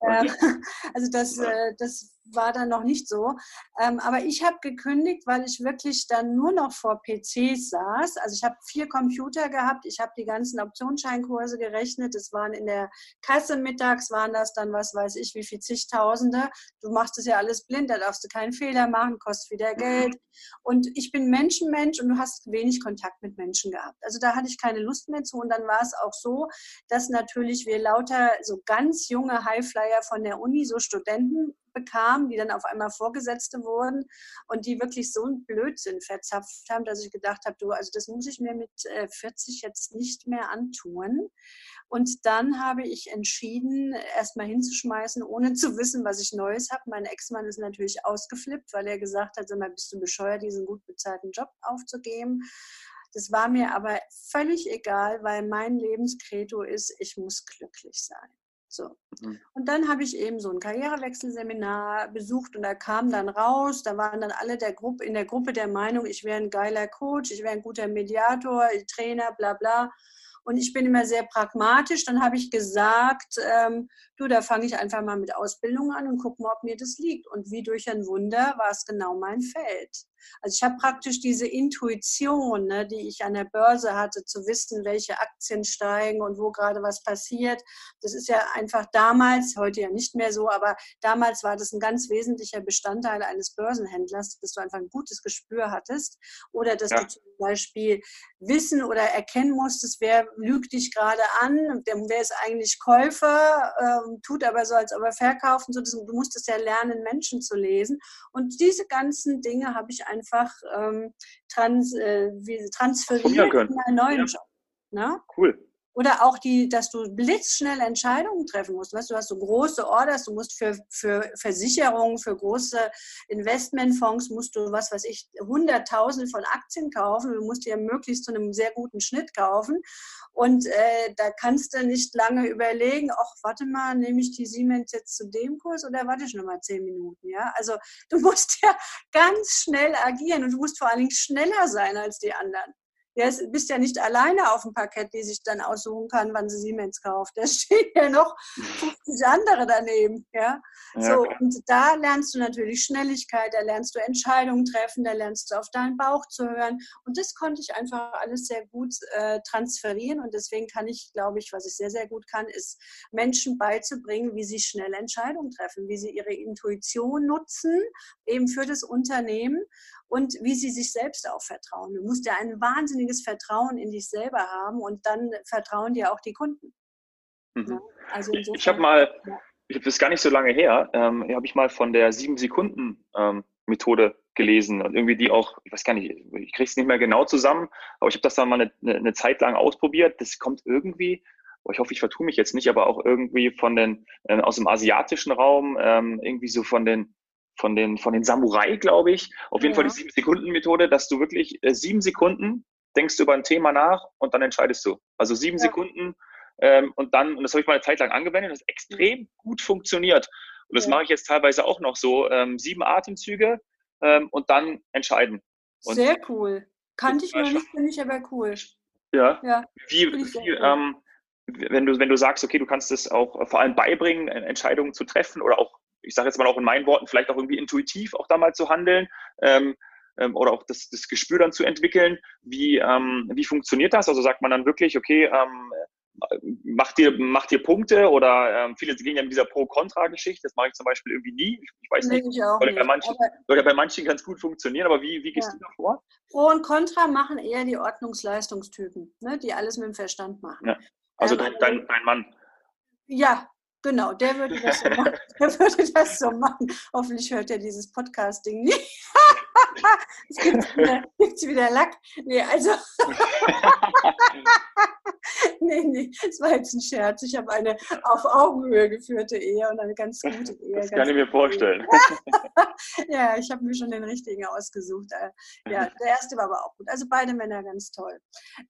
Okay. Ähm, also das, äh, das war dann noch nicht so. Ähm, aber ich habe gekündigt, weil ich wirklich dann nur noch vor PCs saß. Also ich habe vier Computer gehabt, ich habe die ganzen Optionsscheinkurse gerechnet. Es waren in der Kasse mittags, waren das dann, was weiß ich, wie viel zigtausende. Du machst es ja alles blind, da darfst du keinen Fehler machen, kostet wieder Geld. Und ich bin Menschenmensch und du hast wenig Kontakt mit Menschen gehabt. Also da hatte ich keine Lust mehr zu. Und dann war es auch so, dass natürlich wir lauter so ganz junge Highflyer von der Uni, so Studenten, bekam, die dann auf einmal Vorgesetzte wurden und die wirklich so einen Blödsinn verzapft haben, dass ich gedacht habe, du, also das muss ich mir mit 40 äh, jetzt nicht mehr antun. Und dann habe ich entschieden, erstmal hinzuschmeißen, ohne zu wissen, was ich Neues habe. Mein Ex-Mann ist natürlich ausgeflippt, weil er gesagt hat, sag mal, bist du bescheuert, diesen gut bezahlten Job aufzugeben. Das war mir aber völlig egal, weil mein Lebenskredo ist, ich muss glücklich sein. So. Mhm. Und dann habe ich eben so ein Karrierewechselseminar besucht und da kam dann raus, da waren dann alle der Gruppe, in der Gruppe der Meinung, ich wäre ein geiler Coach, ich wäre ein guter Mediator, Trainer, bla bla. Und ich bin immer sehr pragmatisch. Dann habe ich gesagt, ähm, du, da fange ich einfach mal mit Ausbildung an und gucke mal, ob mir das liegt. Und wie durch ein Wunder war es genau mein Feld. Also ich habe praktisch diese Intuition, ne, die ich an der Börse hatte, zu wissen, welche Aktien steigen und wo gerade was passiert. Das ist ja einfach damals, heute ja nicht mehr so, aber damals war das ein ganz wesentlicher Bestandteil eines Börsenhändlers, dass du einfach ein gutes Gespür hattest oder dass ja. du zum Beispiel wissen oder erkennen musstest, wer lügt dich gerade an, wer ist eigentlich Käufer, ähm, tut aber so, als ob er verkauft und so. Du musstest ja lernen, Menschen zu lesen. Und diese ganzen Dinge habe ich einfach ähm, trans, äh, transferiert in einen neuen ja. Job. Ne? Cool. Oder auch die, dass du blitzschnell Entscheidungen treffen musst. Weißt, du hast so große Orders, du musst für, für Versicherungen, für große Investmentfonds musst du, was weiß ich, hunderttausende von Aktien kaufen. Du musst dir möglichst zu einem sehr guten Schnitt kaufen. Und äh, da kannst du nicht lange überlegen, ach, warte mal, nehme ich die Siemens jetzt zu dem Kurs oder warte ich noch mal zehn Minuten? Ja, also du musst ja ganz schnell agieren und du musst vor allen Dingen schneller sein als die anderen ja, bist ja nicht alleine auf dem Parkett, die sich dann aussuchen kann, wann sie Siemens kauft. Da stehen ja noch 50 andere daneben. Ja? ja so, und da lernst du natürlich Schnelligkeit, da lernst du Entscheidungen treffen, da lernst du auf deinen Bauch zu hören. Und das konnte ich einfach alles sehr gut äh, transferieren. Und deswegen kann ich, glaube ich, was ich sehr, sehr gut kann, ist Menschen beizubringen, wie sie schnell Entscheidungen treffen, wie sie ihre Intuition nutzen, eben für das Unternehmen und wie sie sich selbst auch vertrauen. Du musst ja ein wahnsinniges Vertrauen in dich selber haben und dann vertrauen dir auch die Kunden. Mhm. Ja, also insofern, ich habe mal, ja. ich habe das gar nicht so lange her, ähm, habe ich mal von der sieben Sekunden ähm, Methode gelesen und irgendwie die auch, ich weiß gar nicht, ich kriege es nicht mehr genau zusammen, aber ich habe das dann mal eine, eine, Zeit lang ausprobiert. Das kommt irgendwie, ich hoffe, ich vertue mich jetzt nicht, aber auch irgendwie von den äh, aus dem asiatischen Raum, ähm, irgendwie so von den von den, von den Samurai, glaube ich. Auf jeden ja. Fall die Sieben-Sekunden-Methode, dass du wirklich äh, sieben Sekunden denkst über ein Thema nach und dann entscheidest du. Also sieben ja. Sekunden ähm, und dann, und das habe ich mal eine Zeit lang angewendet, das extrem gut funktioniert. Und das ja. mache ich jetzt teilweise auch noch so, ähm, sieben Atemzüge ähm, und dann entscheiden. Und Sehr cool. Kannte ich noch nicht, finde ich aber cool. Ja. ja wie, wie ähm, wenn du, wenn du sagst, okay, du kannst es auch vor allem beibringen, Entscheidungen zu treffen oder auch ich sage jetzt mal auch in meinen Worten, vielleicht auch irgendwie intuitiv auch da mal zu handeln ähm, ähm, oder auch das, das Gespür dann zu entwickeln. Wie, ähm, wie funktioniert das? Also sagt man dann wirklich, okay, ähm, macht dir, macht dir Punkte oder ähm, viele gehen ja mit dieser Pro-Kontra-Geschichte. Das mache ich zum Beispiel irgendwie nie. Ich weiß nee, nicht. Ich auch oder. Bei manchen, oder bei manchen ganz gut funktionieren, aber wie, wie gehst ja. du da vor? Pro und Contra machen eher die Ordnungsleistungstypen, ne, die alles mit dem Verstand machen. Ja. Also ähm, dein, dein, dein Mann. Ja, Genau, der würde das so machen. Der würde das so machen. Hoffentlich hört er dieses Podcasting nicht. es gibt wieder, gibt's wieder Lack. Nee, also. nee, nee, es war jetzt ein Scherz. Ich habe eine auf Augenhöhe geführte Ehe und eine ganz gute Ehe. Das kann ich mir vorstellen. ja, ich habe mir schon den richtigen ausgesucht. Äh, ja, der erste war aber auch gut. Also beide Männer ganz toll.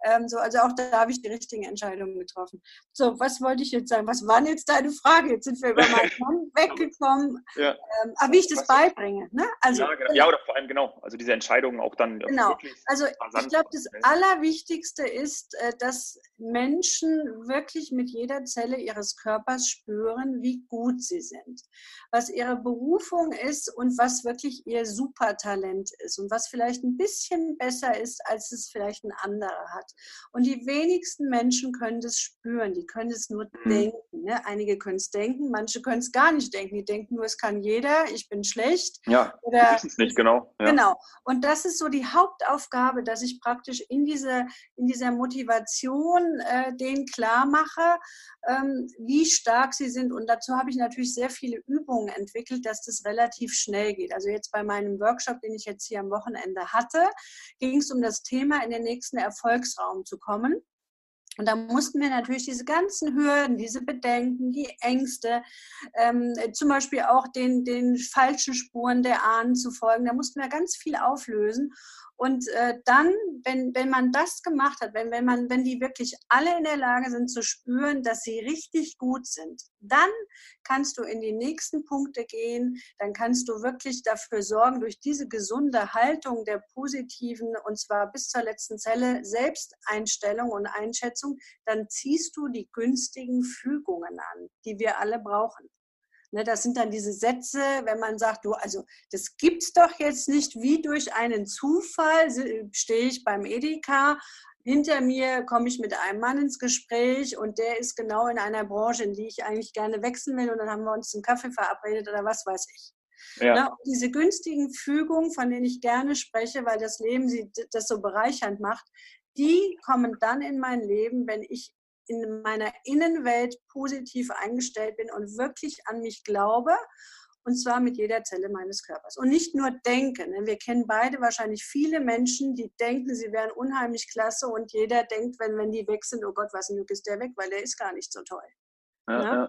Ähm, so, also auch da habe ich die richtigen Entscheidungen getroffen. So, was wollte ich jetzt sagen? Was waren jetzt deine Fragen? Jetzt sind wir über meinen Mann weggekommen. Ja. Ähm, aber wie ich das beibringe. Ne? Also, ja, genau. ja, oder vor allem genau. Also diese Entscheidungen auch dann. Genau. Also ich glaube, das Allerwichtigste ist, äh, dass Menschen wirklich mit jeder Zelle ihres Körpers spüren, wie gut sie sind, was ihre Berufung ist und was wirklich ihr Supertalent ist und was vielleicht ein bisschen besser ist, als es vielleicht ein anderer hat. Und die wenigsten Menschen können das spüren, die können es nur mhm. denken. Ne? Einige können es denken, manche können es gar nicht denken. Die denken nur, es kann jeder, ich bin schlecht. Ja, oder wissen es nicht, genau. Ja. Genau. Und das ist so die Hauptaufgabe, dass ich praktisch in, diese, in dieser Motivation äh, denen klar mache, ähm, wie stark sie sind. Und dazu habe ich natürlich sehr viele Übungen entwickelt, dass das relativ schnell geht. Also jetzt bei meinem Workshop, den ich jetzt hier am Wochenende hatte, ging es um das Thema, in den nächsten Erfolgsraum zu kommen. Und da mussten wir natürlich diese ganzen Hürden, diese Bedenken, die Ängste, ähm, zum Beispiel auch den, den falschen Spuren der Ahnen zu folgen, da mussten wir ganz viel auflösen. Und äh, dann, wenn, wenn man das gemacht hat, wenn, wenn, man, wenn die wirklich alle in der Lage sind zu spüren, dass sie richtig gut sind, dann kannst du in die nächsten Punkte gehen, dann kannst du wirklich dafür sorgen, durch diese gesunde Haltung der positiven, und zwar bis zur letzten Zelle, Selbsteinstellung und Einschätzung, dann ziehst du die günstigen Fügungen an, die wir alle brauchen. Ne, das sind dann diese Sätze, wenn man sagt, du, also das gibt's doch jetzt nicht, wie durch einen Zufall stehe ich beim Edeka, hinter mir komme ich mit einem Mann ins Gespräch und der ist genau in einer Branche, in die ich eigentlich gerne wechseln will und dann haben wir uns zum Kaffee verabredet oder was weiß ich. Ja. Ne, diese günstigen Fügungen, von denen ich gerne spreche, weil das Leben sie das so bereichernd macht, die kommen dann in mein Leben, wenn ich in meiner Innenwelt positiv eingestellt bin und wirklich an mich glaube. und zwar mit jeder Zelle meines Körpers. Und nicht nur denken. Wir kennen beide wahrscheinlich viele Menschen, die denken, sie wären unheimlich klasse und jeder denkt, wenn, wenn die weg sind, oh Gott, was ein Glück ist der weg, weil der ist gar nicht so toll. Ja, ja.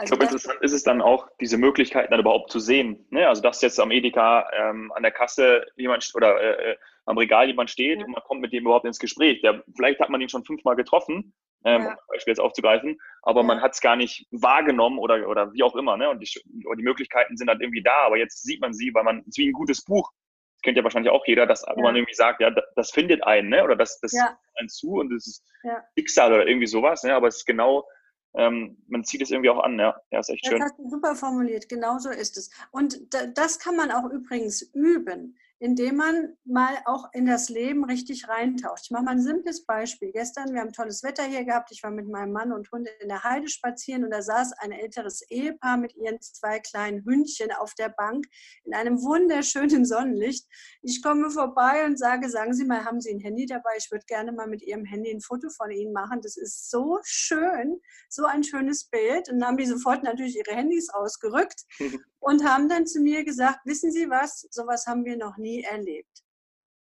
Also ich glaube, interessant ist es dann auch, diese Möglichkeiten dann überhaupt zu sehen. Ne? Also, dass jetzt am Edeka ähm, an der Kasse jemand oder äh, äh, am Regal jemand steht ja. und man kommt mit dem überhaupt ins Gespräch. Der, vielleicht hat man ihn schon fünfmal getroffen, ähm, ja. um Beispiel jetzt aufzugreifen, aber ja. man hat es gar nicht wahrgenommen oder, oder wie auch immer. Ne? Und die, die Möglichkeiten sind halt irgendwie da, aber jetzt sieht man sie, weil man, es ist wie ein gutes Buch. Das kennt ja wahrscheinlich auch jeder, dass wo man irgendwie sagt, ja, das, das findet einen, ne? oder das, das ja. einen zu und das ist ja. Schicksal oder irgendwie sowas, ne? aber es ist genau ähm, man zieht es irgendwie auch an, ja. Ja, ist echt schön. Das hast du super formuliert, genau so ist es. Und das kann man auch übrigens üben indem man mal auch in das Leben richtig reintaucht. Ich mache mal ein simples Beispiel. Gestern, wir haben tolles Wetter hier gehabt. Ich war mit meinem Mann und Hund in der Heide spazieren und da saß ein älteres Ehepaar mit ihren zwei kleinen Hündchen auf der Bank in einem wunderschönen Sonnenlicht. Ich komme vorbei und sage, sagen Sie mal, haben Sie ein Handy dabei? Ich würde gerne mal mit Ihrem Handy ein Foto von Ihnen machen. Das ist so schön, so ein schönes Bild. Und dann haben die sofort natürlich ihre Handys rausgerückt und haben dann zu mir gesagt, wissen Sie was, sowas haben wir noch nie erlebt.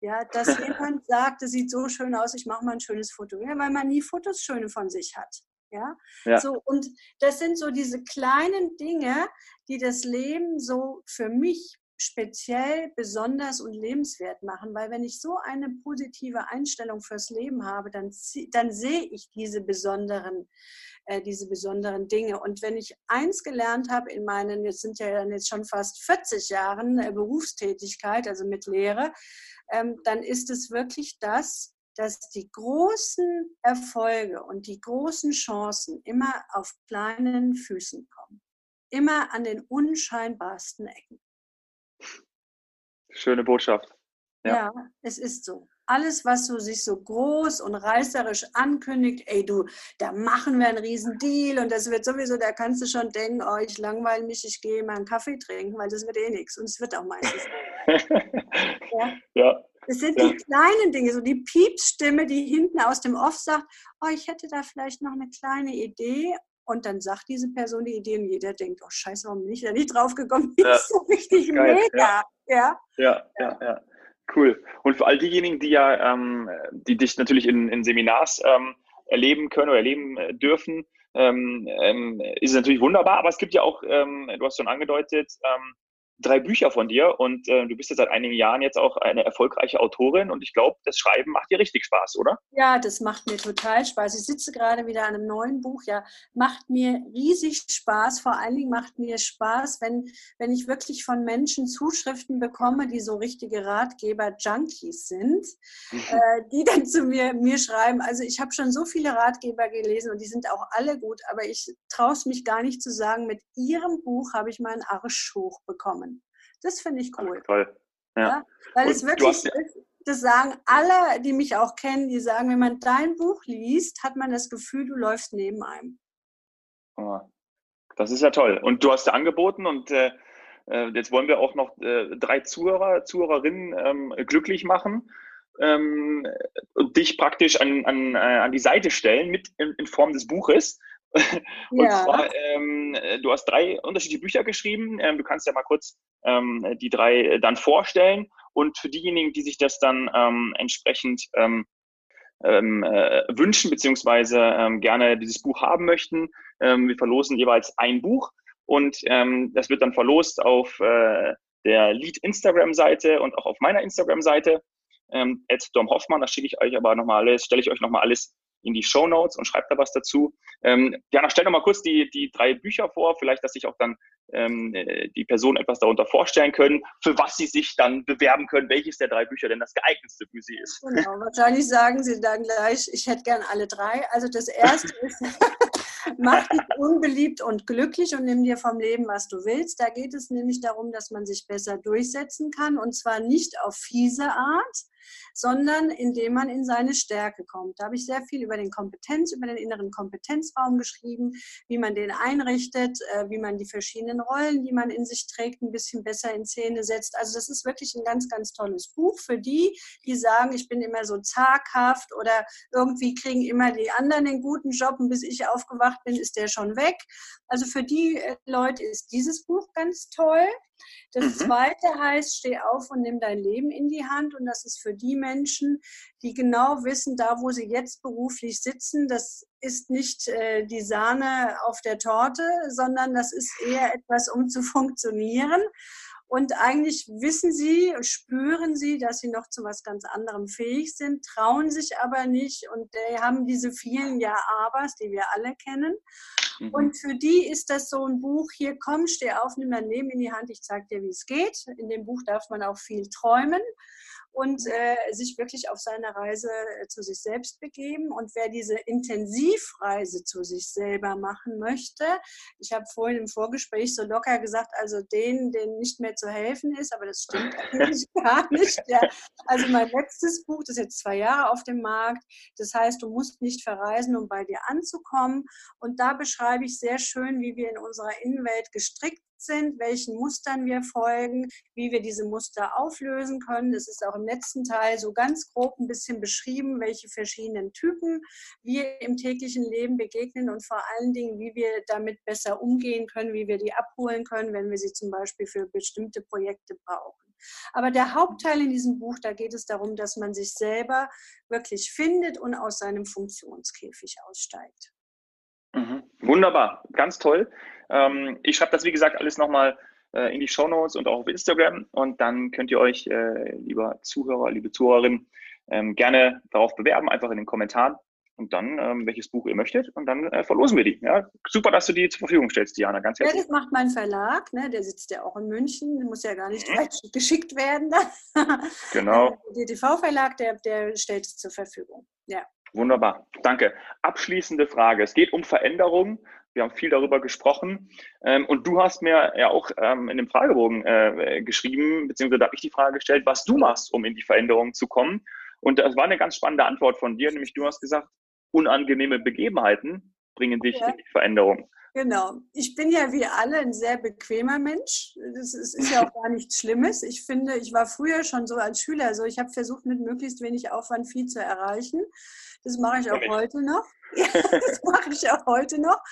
Ja, dass jemand sagt, es sieht so schön aus, ich mache mal ein schönes Foto. Ja, weil man nie Fotos schöne von sich hat. Ja? ja? So, und das sind so diese kleinen Dinge, die das Leben so für mich speziell besonders und lebenswert machen, weil wenn ich so eine positive Einstellung fürs Leben habe, dann, dann sehe ich diese besonderen äh, diese besonderen Dinge. Und wenn ich eins gelernt habe in meinen, jetzt sind ja dann jetzt schon fast 40 Jahren äh, Berufstätigkeit, also mit Lehre, ähm, dann ist es wirklich das, dass die großen Erfolge und die großen Chancen immer auf kleinen Füßen kommen. Immer an den unscheinbarsten Ecken. Schöne Botschaft. Ja, ja es ist so alles, was so sich so groß und reißerisch ankündigt, ey du, da machen wir einen riesen Deal und das wird sowieso, da kannst du schon denken, oh, ich langweile mich, ich gehe mal einen Kaffee trinken, weil das wird eh nichts und es wird auch meistens. ja. ja. Es sind ja. die kleinen Dinge, so die Piepsstimme, die hinten aus dem Off sagt, oh, ich hätte da vielleicht noch eine kleine Idee und dann sagt diese Person die Idee und jeder denkt, oh scheiße, warum bin ich da nicht drauf gekommen? Ja. ist so richtig Geil. mega. Ja. Ja, ja, ja. Cool. Und für all diejenigen, die ja, ähm, die dich natürlich in, in Seminars ähm, erleben können oder erleben äh, dürfen, ähm, ähm, ist es natürlich wunderbar. Aber es gibt ja auch, ähm, du hast schon angedeutet, ähm, drei Bücher von dir und äh, du bist ja seit einigen Jahren jetzt auch eine erfolgreiche Autorin und ich glaube, das Schreiben macht dir richtig Spaß, oder? Ja, das macht mir total Spaß. Ich sitze gerade wieder an einem neuen Buch, ja, macht mir riesig Spaß. Vor allen Dingen macht mir Spaß, wenn, wenn ich wirklich von Menschen Zuschriften bekomme, die so richtige Ratgeber-Junkies sind, mhm. äh, die dann zu mir, mir schreiben. Also ich habe schon so viele Ratgeber gelesen und die sind auch alle gut, aber ich traue es mich gar nicht zu sagen, mit Ihrem Buch habe ich meinen Arsch hochbekommen. Das finde ich cool. Ach, toll. Ja. ja weil Und es wirklich ist, das sagen alle, die mich auch kennen, die sagen, wenn man dein Buch liest, hat man das Gefühl, du läufst neben einem. Oh, das ist ja toll. Und du hast ja angeboten und äh, äh, jetzt wollen wir auch noch äh, drei Zuhörer, Zuhörerinnen ähm, glücklich machen ähm, und dich praktisch an, an, äh, an die Seite stellen mit in, in Form des Buches. Und ja. zwar, ähm, du hast drei unterschiedliche Bücher geschrieben. Ähm, du kannst ja mal kurz ähm, die drei dann vorstellen. Und für diejenigen, die sich das dann ähm, entsprechend ähm, ähm, äh, wünschen, beziehungsweise gerne dieses Buch haben möchten, wir verlosen jeweils ein Buch. Und das wird dann verlost auf äh, der Lead Instagram-Seite und auch auf meiner Instagram-Seite. Ähm, Dom Hoffmann, da schicke ich euch aber nochmal alles, stelle ich euch nochmal alles in die Show Notes und schreibt da was dazu. Ähm, Jana, stell doch mal kurz die, die drei Bücher vor, vielleicht, dass sich auch dann ähm, äh, die Personen etwas darunter vorstellen können, für was sie sich dann bewerben können, welches der drei Bücher denn das geeignetste für sie ist. Genau, wahrscheinlich sagen sie dann gleich, ich hätte gern alle drei. Also das erste ist, mach dich unbeliebt und glücklich und nimm dir vom Leben, was du willst. Da geht es nämlich darum, dass man sich besser durchsetzen kann und zwar nicht auf fiese Art, sondern indem man in seine Stärke kommt. Da habe ich sehr viel über den Kompetenz, über den inneren Kompetenzraum geschrieben, wie man den einrichtet, äh, wie man die verschiedenen Rollen, die man in sich trägt, ein bisschen besser in Szene setzt. Also das ist wirklich ein ganz, ganz tolles Buch für die, die sagen, ich bin immer so zaghaft oder irgendwie kriegen immer die anderen den guten Job und bis ich aufgewacht bin, ist der schon weg. Also für die äh, Leute ist dieses Buch ganz toll. Das mhm. zweite heißt, steh auf und nimm dein Leben in die Hand. Und das ist für die Menschen, die genau wissen, da wo sie jetzt beruflich sitzen, das ist nicht äh, die Sahne auf der Torte, sondern das ist eher etwas, um zu funktionieren. Und eigentlich wissen sie spüren sie, dass sie noch zu was ganz anderem fähig sind, trauen sich aber nicht und äh, haben diese vielen Ja-Abers, die wir alle kennen. Mhm. Und für die ist das so ein Buch, hier komm, steh auf, nimm dein Leben in die Hand, ich zeig dir, wie es geht. In dem Buch darf man auch viel träumen und äh, sich wirklich auf seine Reise äh, zu sich selbst begeben. Und wer diese Intensivreise zu sich selber machen möchte, ich habe vorhin im Vorgespräch so locker gesagt, also denen, denen nicht mehr zu helfen ist, aber das stimmt eigentlich gar nicht. Ja. Also mein letztes Buch, das ist jetzt zwei Jahre auf dem Markt, das heißt, du musst nicht verreisen, um bei dir anzukommen. Und da beschreibe ich sehr schön, wie wir in unserer Innenwelt gestrickt sind, welchen Mustern wir folgen, wie wir diese Muster auflösen können. Es ist auch im letzten Teil so ganz grob ein bisschen beschrieben, welche verschiedenen Typen wir im täglichen Leben begegnen und vor allen Dingen, wie wir damit besser umgehen können, wie wir die abholen können, wenn wir sie zum Beispiel für bestimmte Projekte brauchen. Aber der Hauptteil in diesem Buch, da geht es darum, dass man sich selber wirklich findet und aus seinem Funktionskäfig aussteigt. Mhm. Wunderbar, ganz toll. Ähm, ich schreibe das, wie gesagt, alles nochmal äh, in die Show Notes und auch auf Instagram. Und dann könnt ihr euch, äh, lieber Zuhörer, liebe Zuhörerin, ähm, gerne darauf bewerben, einfach in den Kommentaren. Und dann, ähm, welches Buch ihr möchtet. Und dann äh, verlosen wir die. Ja, super, dass du die zur Verfügung stellst, Diana. Ganz herzlich. Ja, das macht mein Verlag. Ne? Der sitzt ja auch in München. Der muss ja gar nicht mhm. geschickt werden. genau. Der DTV-Verlag, der, der stellt es zur Verfügung. Ja. Wunderbar, danke. Abschließende Frage. Es geht um Veränderung. Wir haben viel darüber gesprochen. Ähm, und du hast mir ja auch ähm, in dem Fragebogen äh, geschrieben, beziehungsweise da habe ich die Frage gestellt, was du machst, um in die Veränderung zu kommen. Und das war eine ganz spannende Antwort von dir, nämlich du hast gesagt, unangenehme Begebenheiten bringen dich ja. in die Veränderung. Genau. Ich bin ja wie alle ein sehr bequemer Mensch. Das ist, ist, ja auch gar nichts Schlimmes. Ich finde, ich war früher schon so als Schüler so, ich habe versucht, mit möglichst wenig Aufwand viel zu erreichen. Das mache ich auch heute noch. Ja, das mache ich auch heute noch.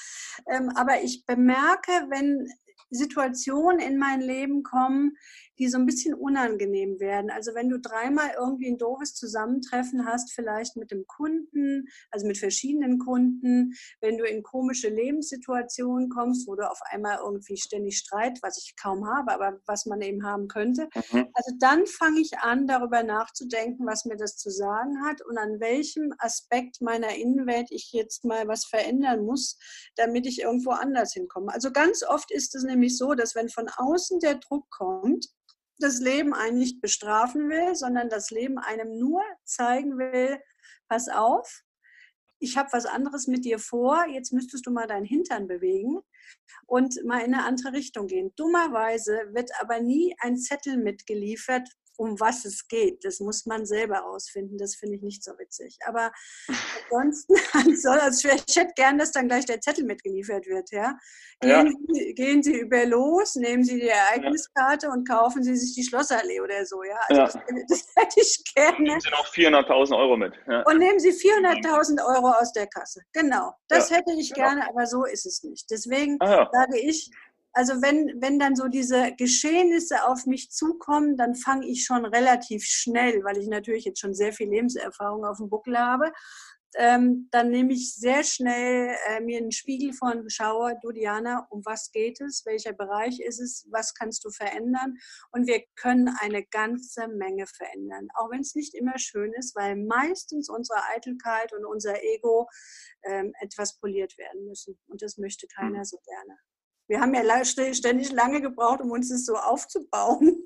Ähm, aber ich bemerke, wenn Situationen in mein Leben kommen, die so ein bisschen unangenehm werden. Also wenn du dreimal irgendwie ein doofes Zusammentreffen hast, vielleicht mit dem Kunden, also mit verschiedenen Kunden, wenn du in komische Lebenssituationen kommst, wo du auf einmal irgendwie ständig Streit, was ich kaum habe, aber was man eben haben könnte. Mhm. Also dann fange ich an, darüber nachzudenken, was mir das zu sagen hat und an welchem Aspekt meiner Innenwelt ich jetzt mal was verändern muss, damit ich irgendwo anders hinkomme. Also ganz oft ist es nämlich so, dass wenn von außen der Druck kommt, das Leben einen nicht bestrafen will, sondern das Leben einem nur zeigen will, pass auf, ich habe was anderes mit dir vor, jetzt müsstest du mal deinen Hintern bewegen und mal in eine andere Richtung gehen. Dummerweise wird aber nie ein Zettel mitgeliefert, um was es geht. Das muss man selber rausfinden. Das finde ich nicht so witzig. Aber ansonsten, also ich hätte gern, dass dann gleich der Zettel mitgeliefert wird. Ja? Gehen, ja. Sie, gehen Sie über los, nehmen Sie die Ereigniskarte ja. und kaufen Sie sich die Schlossallee oder so. Ja? Also ja. Das, das, hätte ich gerne. Nehmen Sie noch 400.000 Euro mit. Und nehmen Sie 400.000 Euro aus der Kasse. Genau. Das hätte ich genau. gerne, aber so ist es nicht. Deswegen ah, sage ich, also wenn, wenn dann so diese Geschehnisse auf mich zukommen, dann fange ich schon relativ schnell, weil ich natürlich jetzt schon sehr viel Lebenserfahrung auf dem Buckel habe, ähm, dann nehme ich sehr schnell äh, mir einen Spiegel vor und schaue, du Diana, um was geht es, welcher Bereich ist es, was kannst du verändern? Und wir können eine ganze Menge verändern, auch wenn es nicht immer schön ist, weil meistens unsere Eitelkeit und unser Ego ähm, etwas poliert werden müssen. Und das möchte keiner so gerne. Wir haben ja ständig lange gebraucht, um uns das so aufzubauen.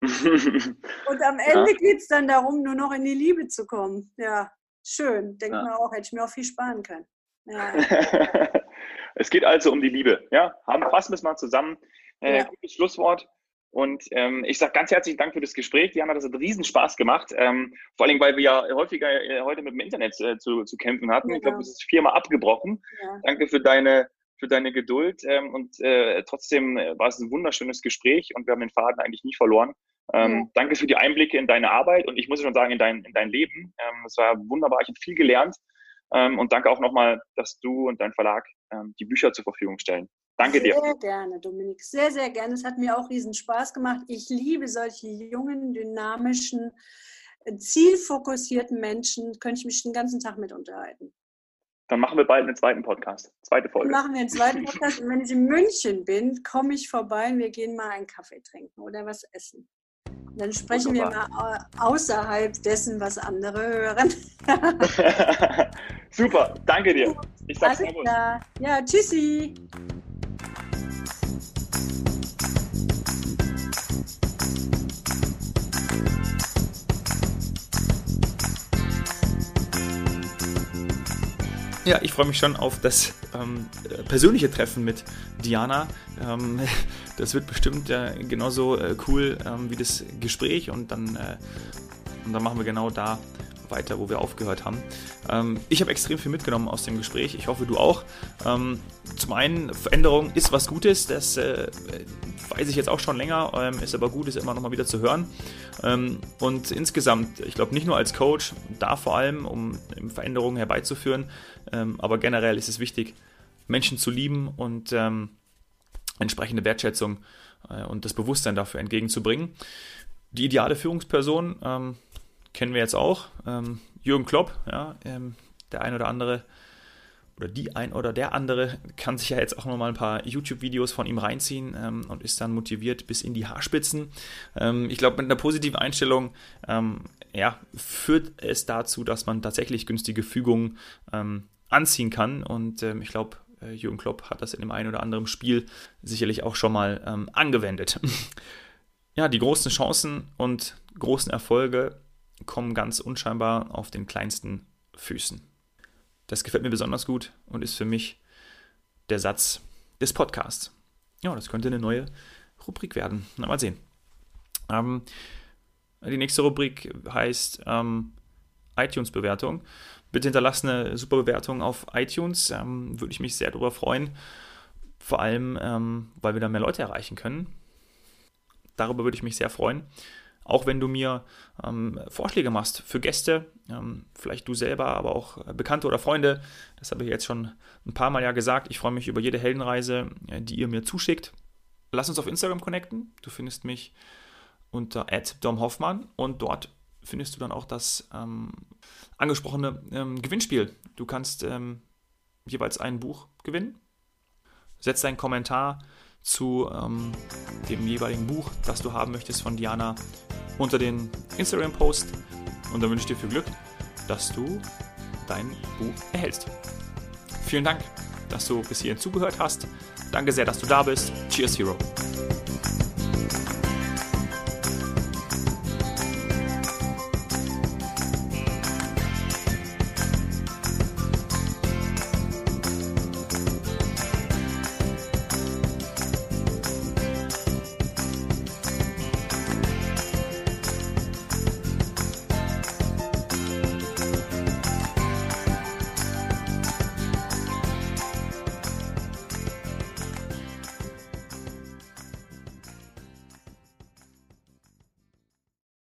und am Ende ja. geht es dann darum, nur noch in die Liebe zu kommen. Ja, schön. Denkt ja. man auch, hätte ich mir auch viel sparen können. Ja. es geht also um die Liebe. Ja, haben, fassen wir es mal zusammen. Äh. Gutes Schlusswort. Und ähm, ich sage ganz herzlichen Dank für das Gespräch. Diana, das hat riesen Spaß gemacht. Ähm, vor allem, weil wir ja häufiger äh, heute mit dem Internet äh, zu, zu kämpfen hatten. Genau. Ich glaube, es ist viermal abgebrochen. Danke für deine für deine Geduld ähm, und äh, trotzdem äh, war es ein wunderschönes Gespräch und wir haben den Faden eigentlich nie verloren. Ähm, ja. Danke für die Einblicke in deine Arbeit und ich muss schon sagen, in dein, in dein Leben. Ähm, es war wunderbar, ich habe viel gelernt Ähm, und danke auch nochmal, dass du und dein Verlag ähm, die Bücher zur Verfügung stellen. Danke sehr dir. Sehr gerne, Dominik. Sehr, sehr gerne. Es hat mir auch riesen Spaß gemacht. Ich liebe solche jungen, dynamischen, zielfokussierten Menschen. Könnte ich mich den ganzen Tag mit unterhalten. Dann machen wir bald einen zweiten Podcast, zweite Folge. Dann machen wir einen zweiten Podcast. Und wenn ich in München bin, komme ich vorbei und wir gehen mal einen Kaffee trinken oder was essen. Dann sprechen Wunderbar. wir mal außerhalb dessen, was andere hören. Super, danke dir. Ich sage Servus. Ja, tschüssi. Ja, ich freue mich schon auf das ähm, persönliche Treffen mit Diana. Ähm, das wird bestimmt äh, genauso äh, cool ähm, wie das Gespräch und dann, äh, und dann machen wir genau da weiter, wo wir aufgehört haben. Ähm, ich habe extrem viel mitgenommen aus dem Gespräch. Ich hoffe, du auch. Ähm, zum einen, Veränderung ist was Gutes. Das äh, weiß ich jetzt auch schon länger. Ähm, ist aber gut, ist immer noch mal wieder zu hören. Ähm, und insgesamt, ich glaube, nicht nur als Coach, da vor allem, um Veränderungen herbeizuführen, ähm, aber generell ist es wichtig, Menschen zu lieben und ähm, entsprechende Wertschätzung äh, und das Bewusstsein dafür entgegenzubringen. Die ideale Führungsperson ähm, kennen wir jetzt auch. Ähm, Jürgen Klopp, ja, ähm, der ein oder andere oder die ein oder der andere kann sich ja jetzt auch nochmal ein paar YouTube-Videos von ihm reinziehen ähm, und ist dann motiviert bis in die Haarspitzen. Ähm, ich glaube, mit einer positiven Einstellung ähm, ja, führt es dazu, dass man tatsächlich günstige Fügungen ähm, anziehen kann. Und ähm, ich glaube, äh, Jürgen Klopp hat das in dem einen oder anderen Spiel sicherlich auch schon mal ähm, angewendet. ja, die großen Chancen und großen Erfolge kommen ganz unscheinbar auf den kleinsten Füßen. Das gefällt mir besonders gut und ist für mich der Satz des Podcasts. Ja, das könnte eine neue Rubrik werden. Na, mal sehen. Ähm, die nächste Rubrik heißt ähm, iTunes-Bewertung. Bitte hinterlasst eine super Bewertung auf iTunes. Ähm, Würde ich mich sehr darüber freuen. Vor allem, ähm, weil wir da mehr Leute erreichen können. Darüber würde ich mich sehr freuen. Auch wenn du mir ähm, Vorschläge machst für Gäste, ähm, vielleicht du selber, aber auch Bekannte oder Freunde. Das habe ich jetzt schon ein paar Mal ja gesagt. Ich freue mich über jede Heldenreise, äh, die ihr mir zuschickt. Lass uns auf Instagram connecten. Du findest mich unter @domhoffmann und dort findest du dann auch das ähm, angesprochene ähm, Gewinnspiel. Du kannst ähm, jeweils ein Buch gewinnen. Setz deinen Kommentar zu ähm, dem jeweiligen Buch, das du haben möchtest von Diana, unter den Instagram-Post. Und dann wünsche ich dir viel Glück, dass du dein Buch erhältst. Vielen Dank, dass du bis hierhin zugehört hast. Danke sehr, dass du da bist. Cheers, Hero.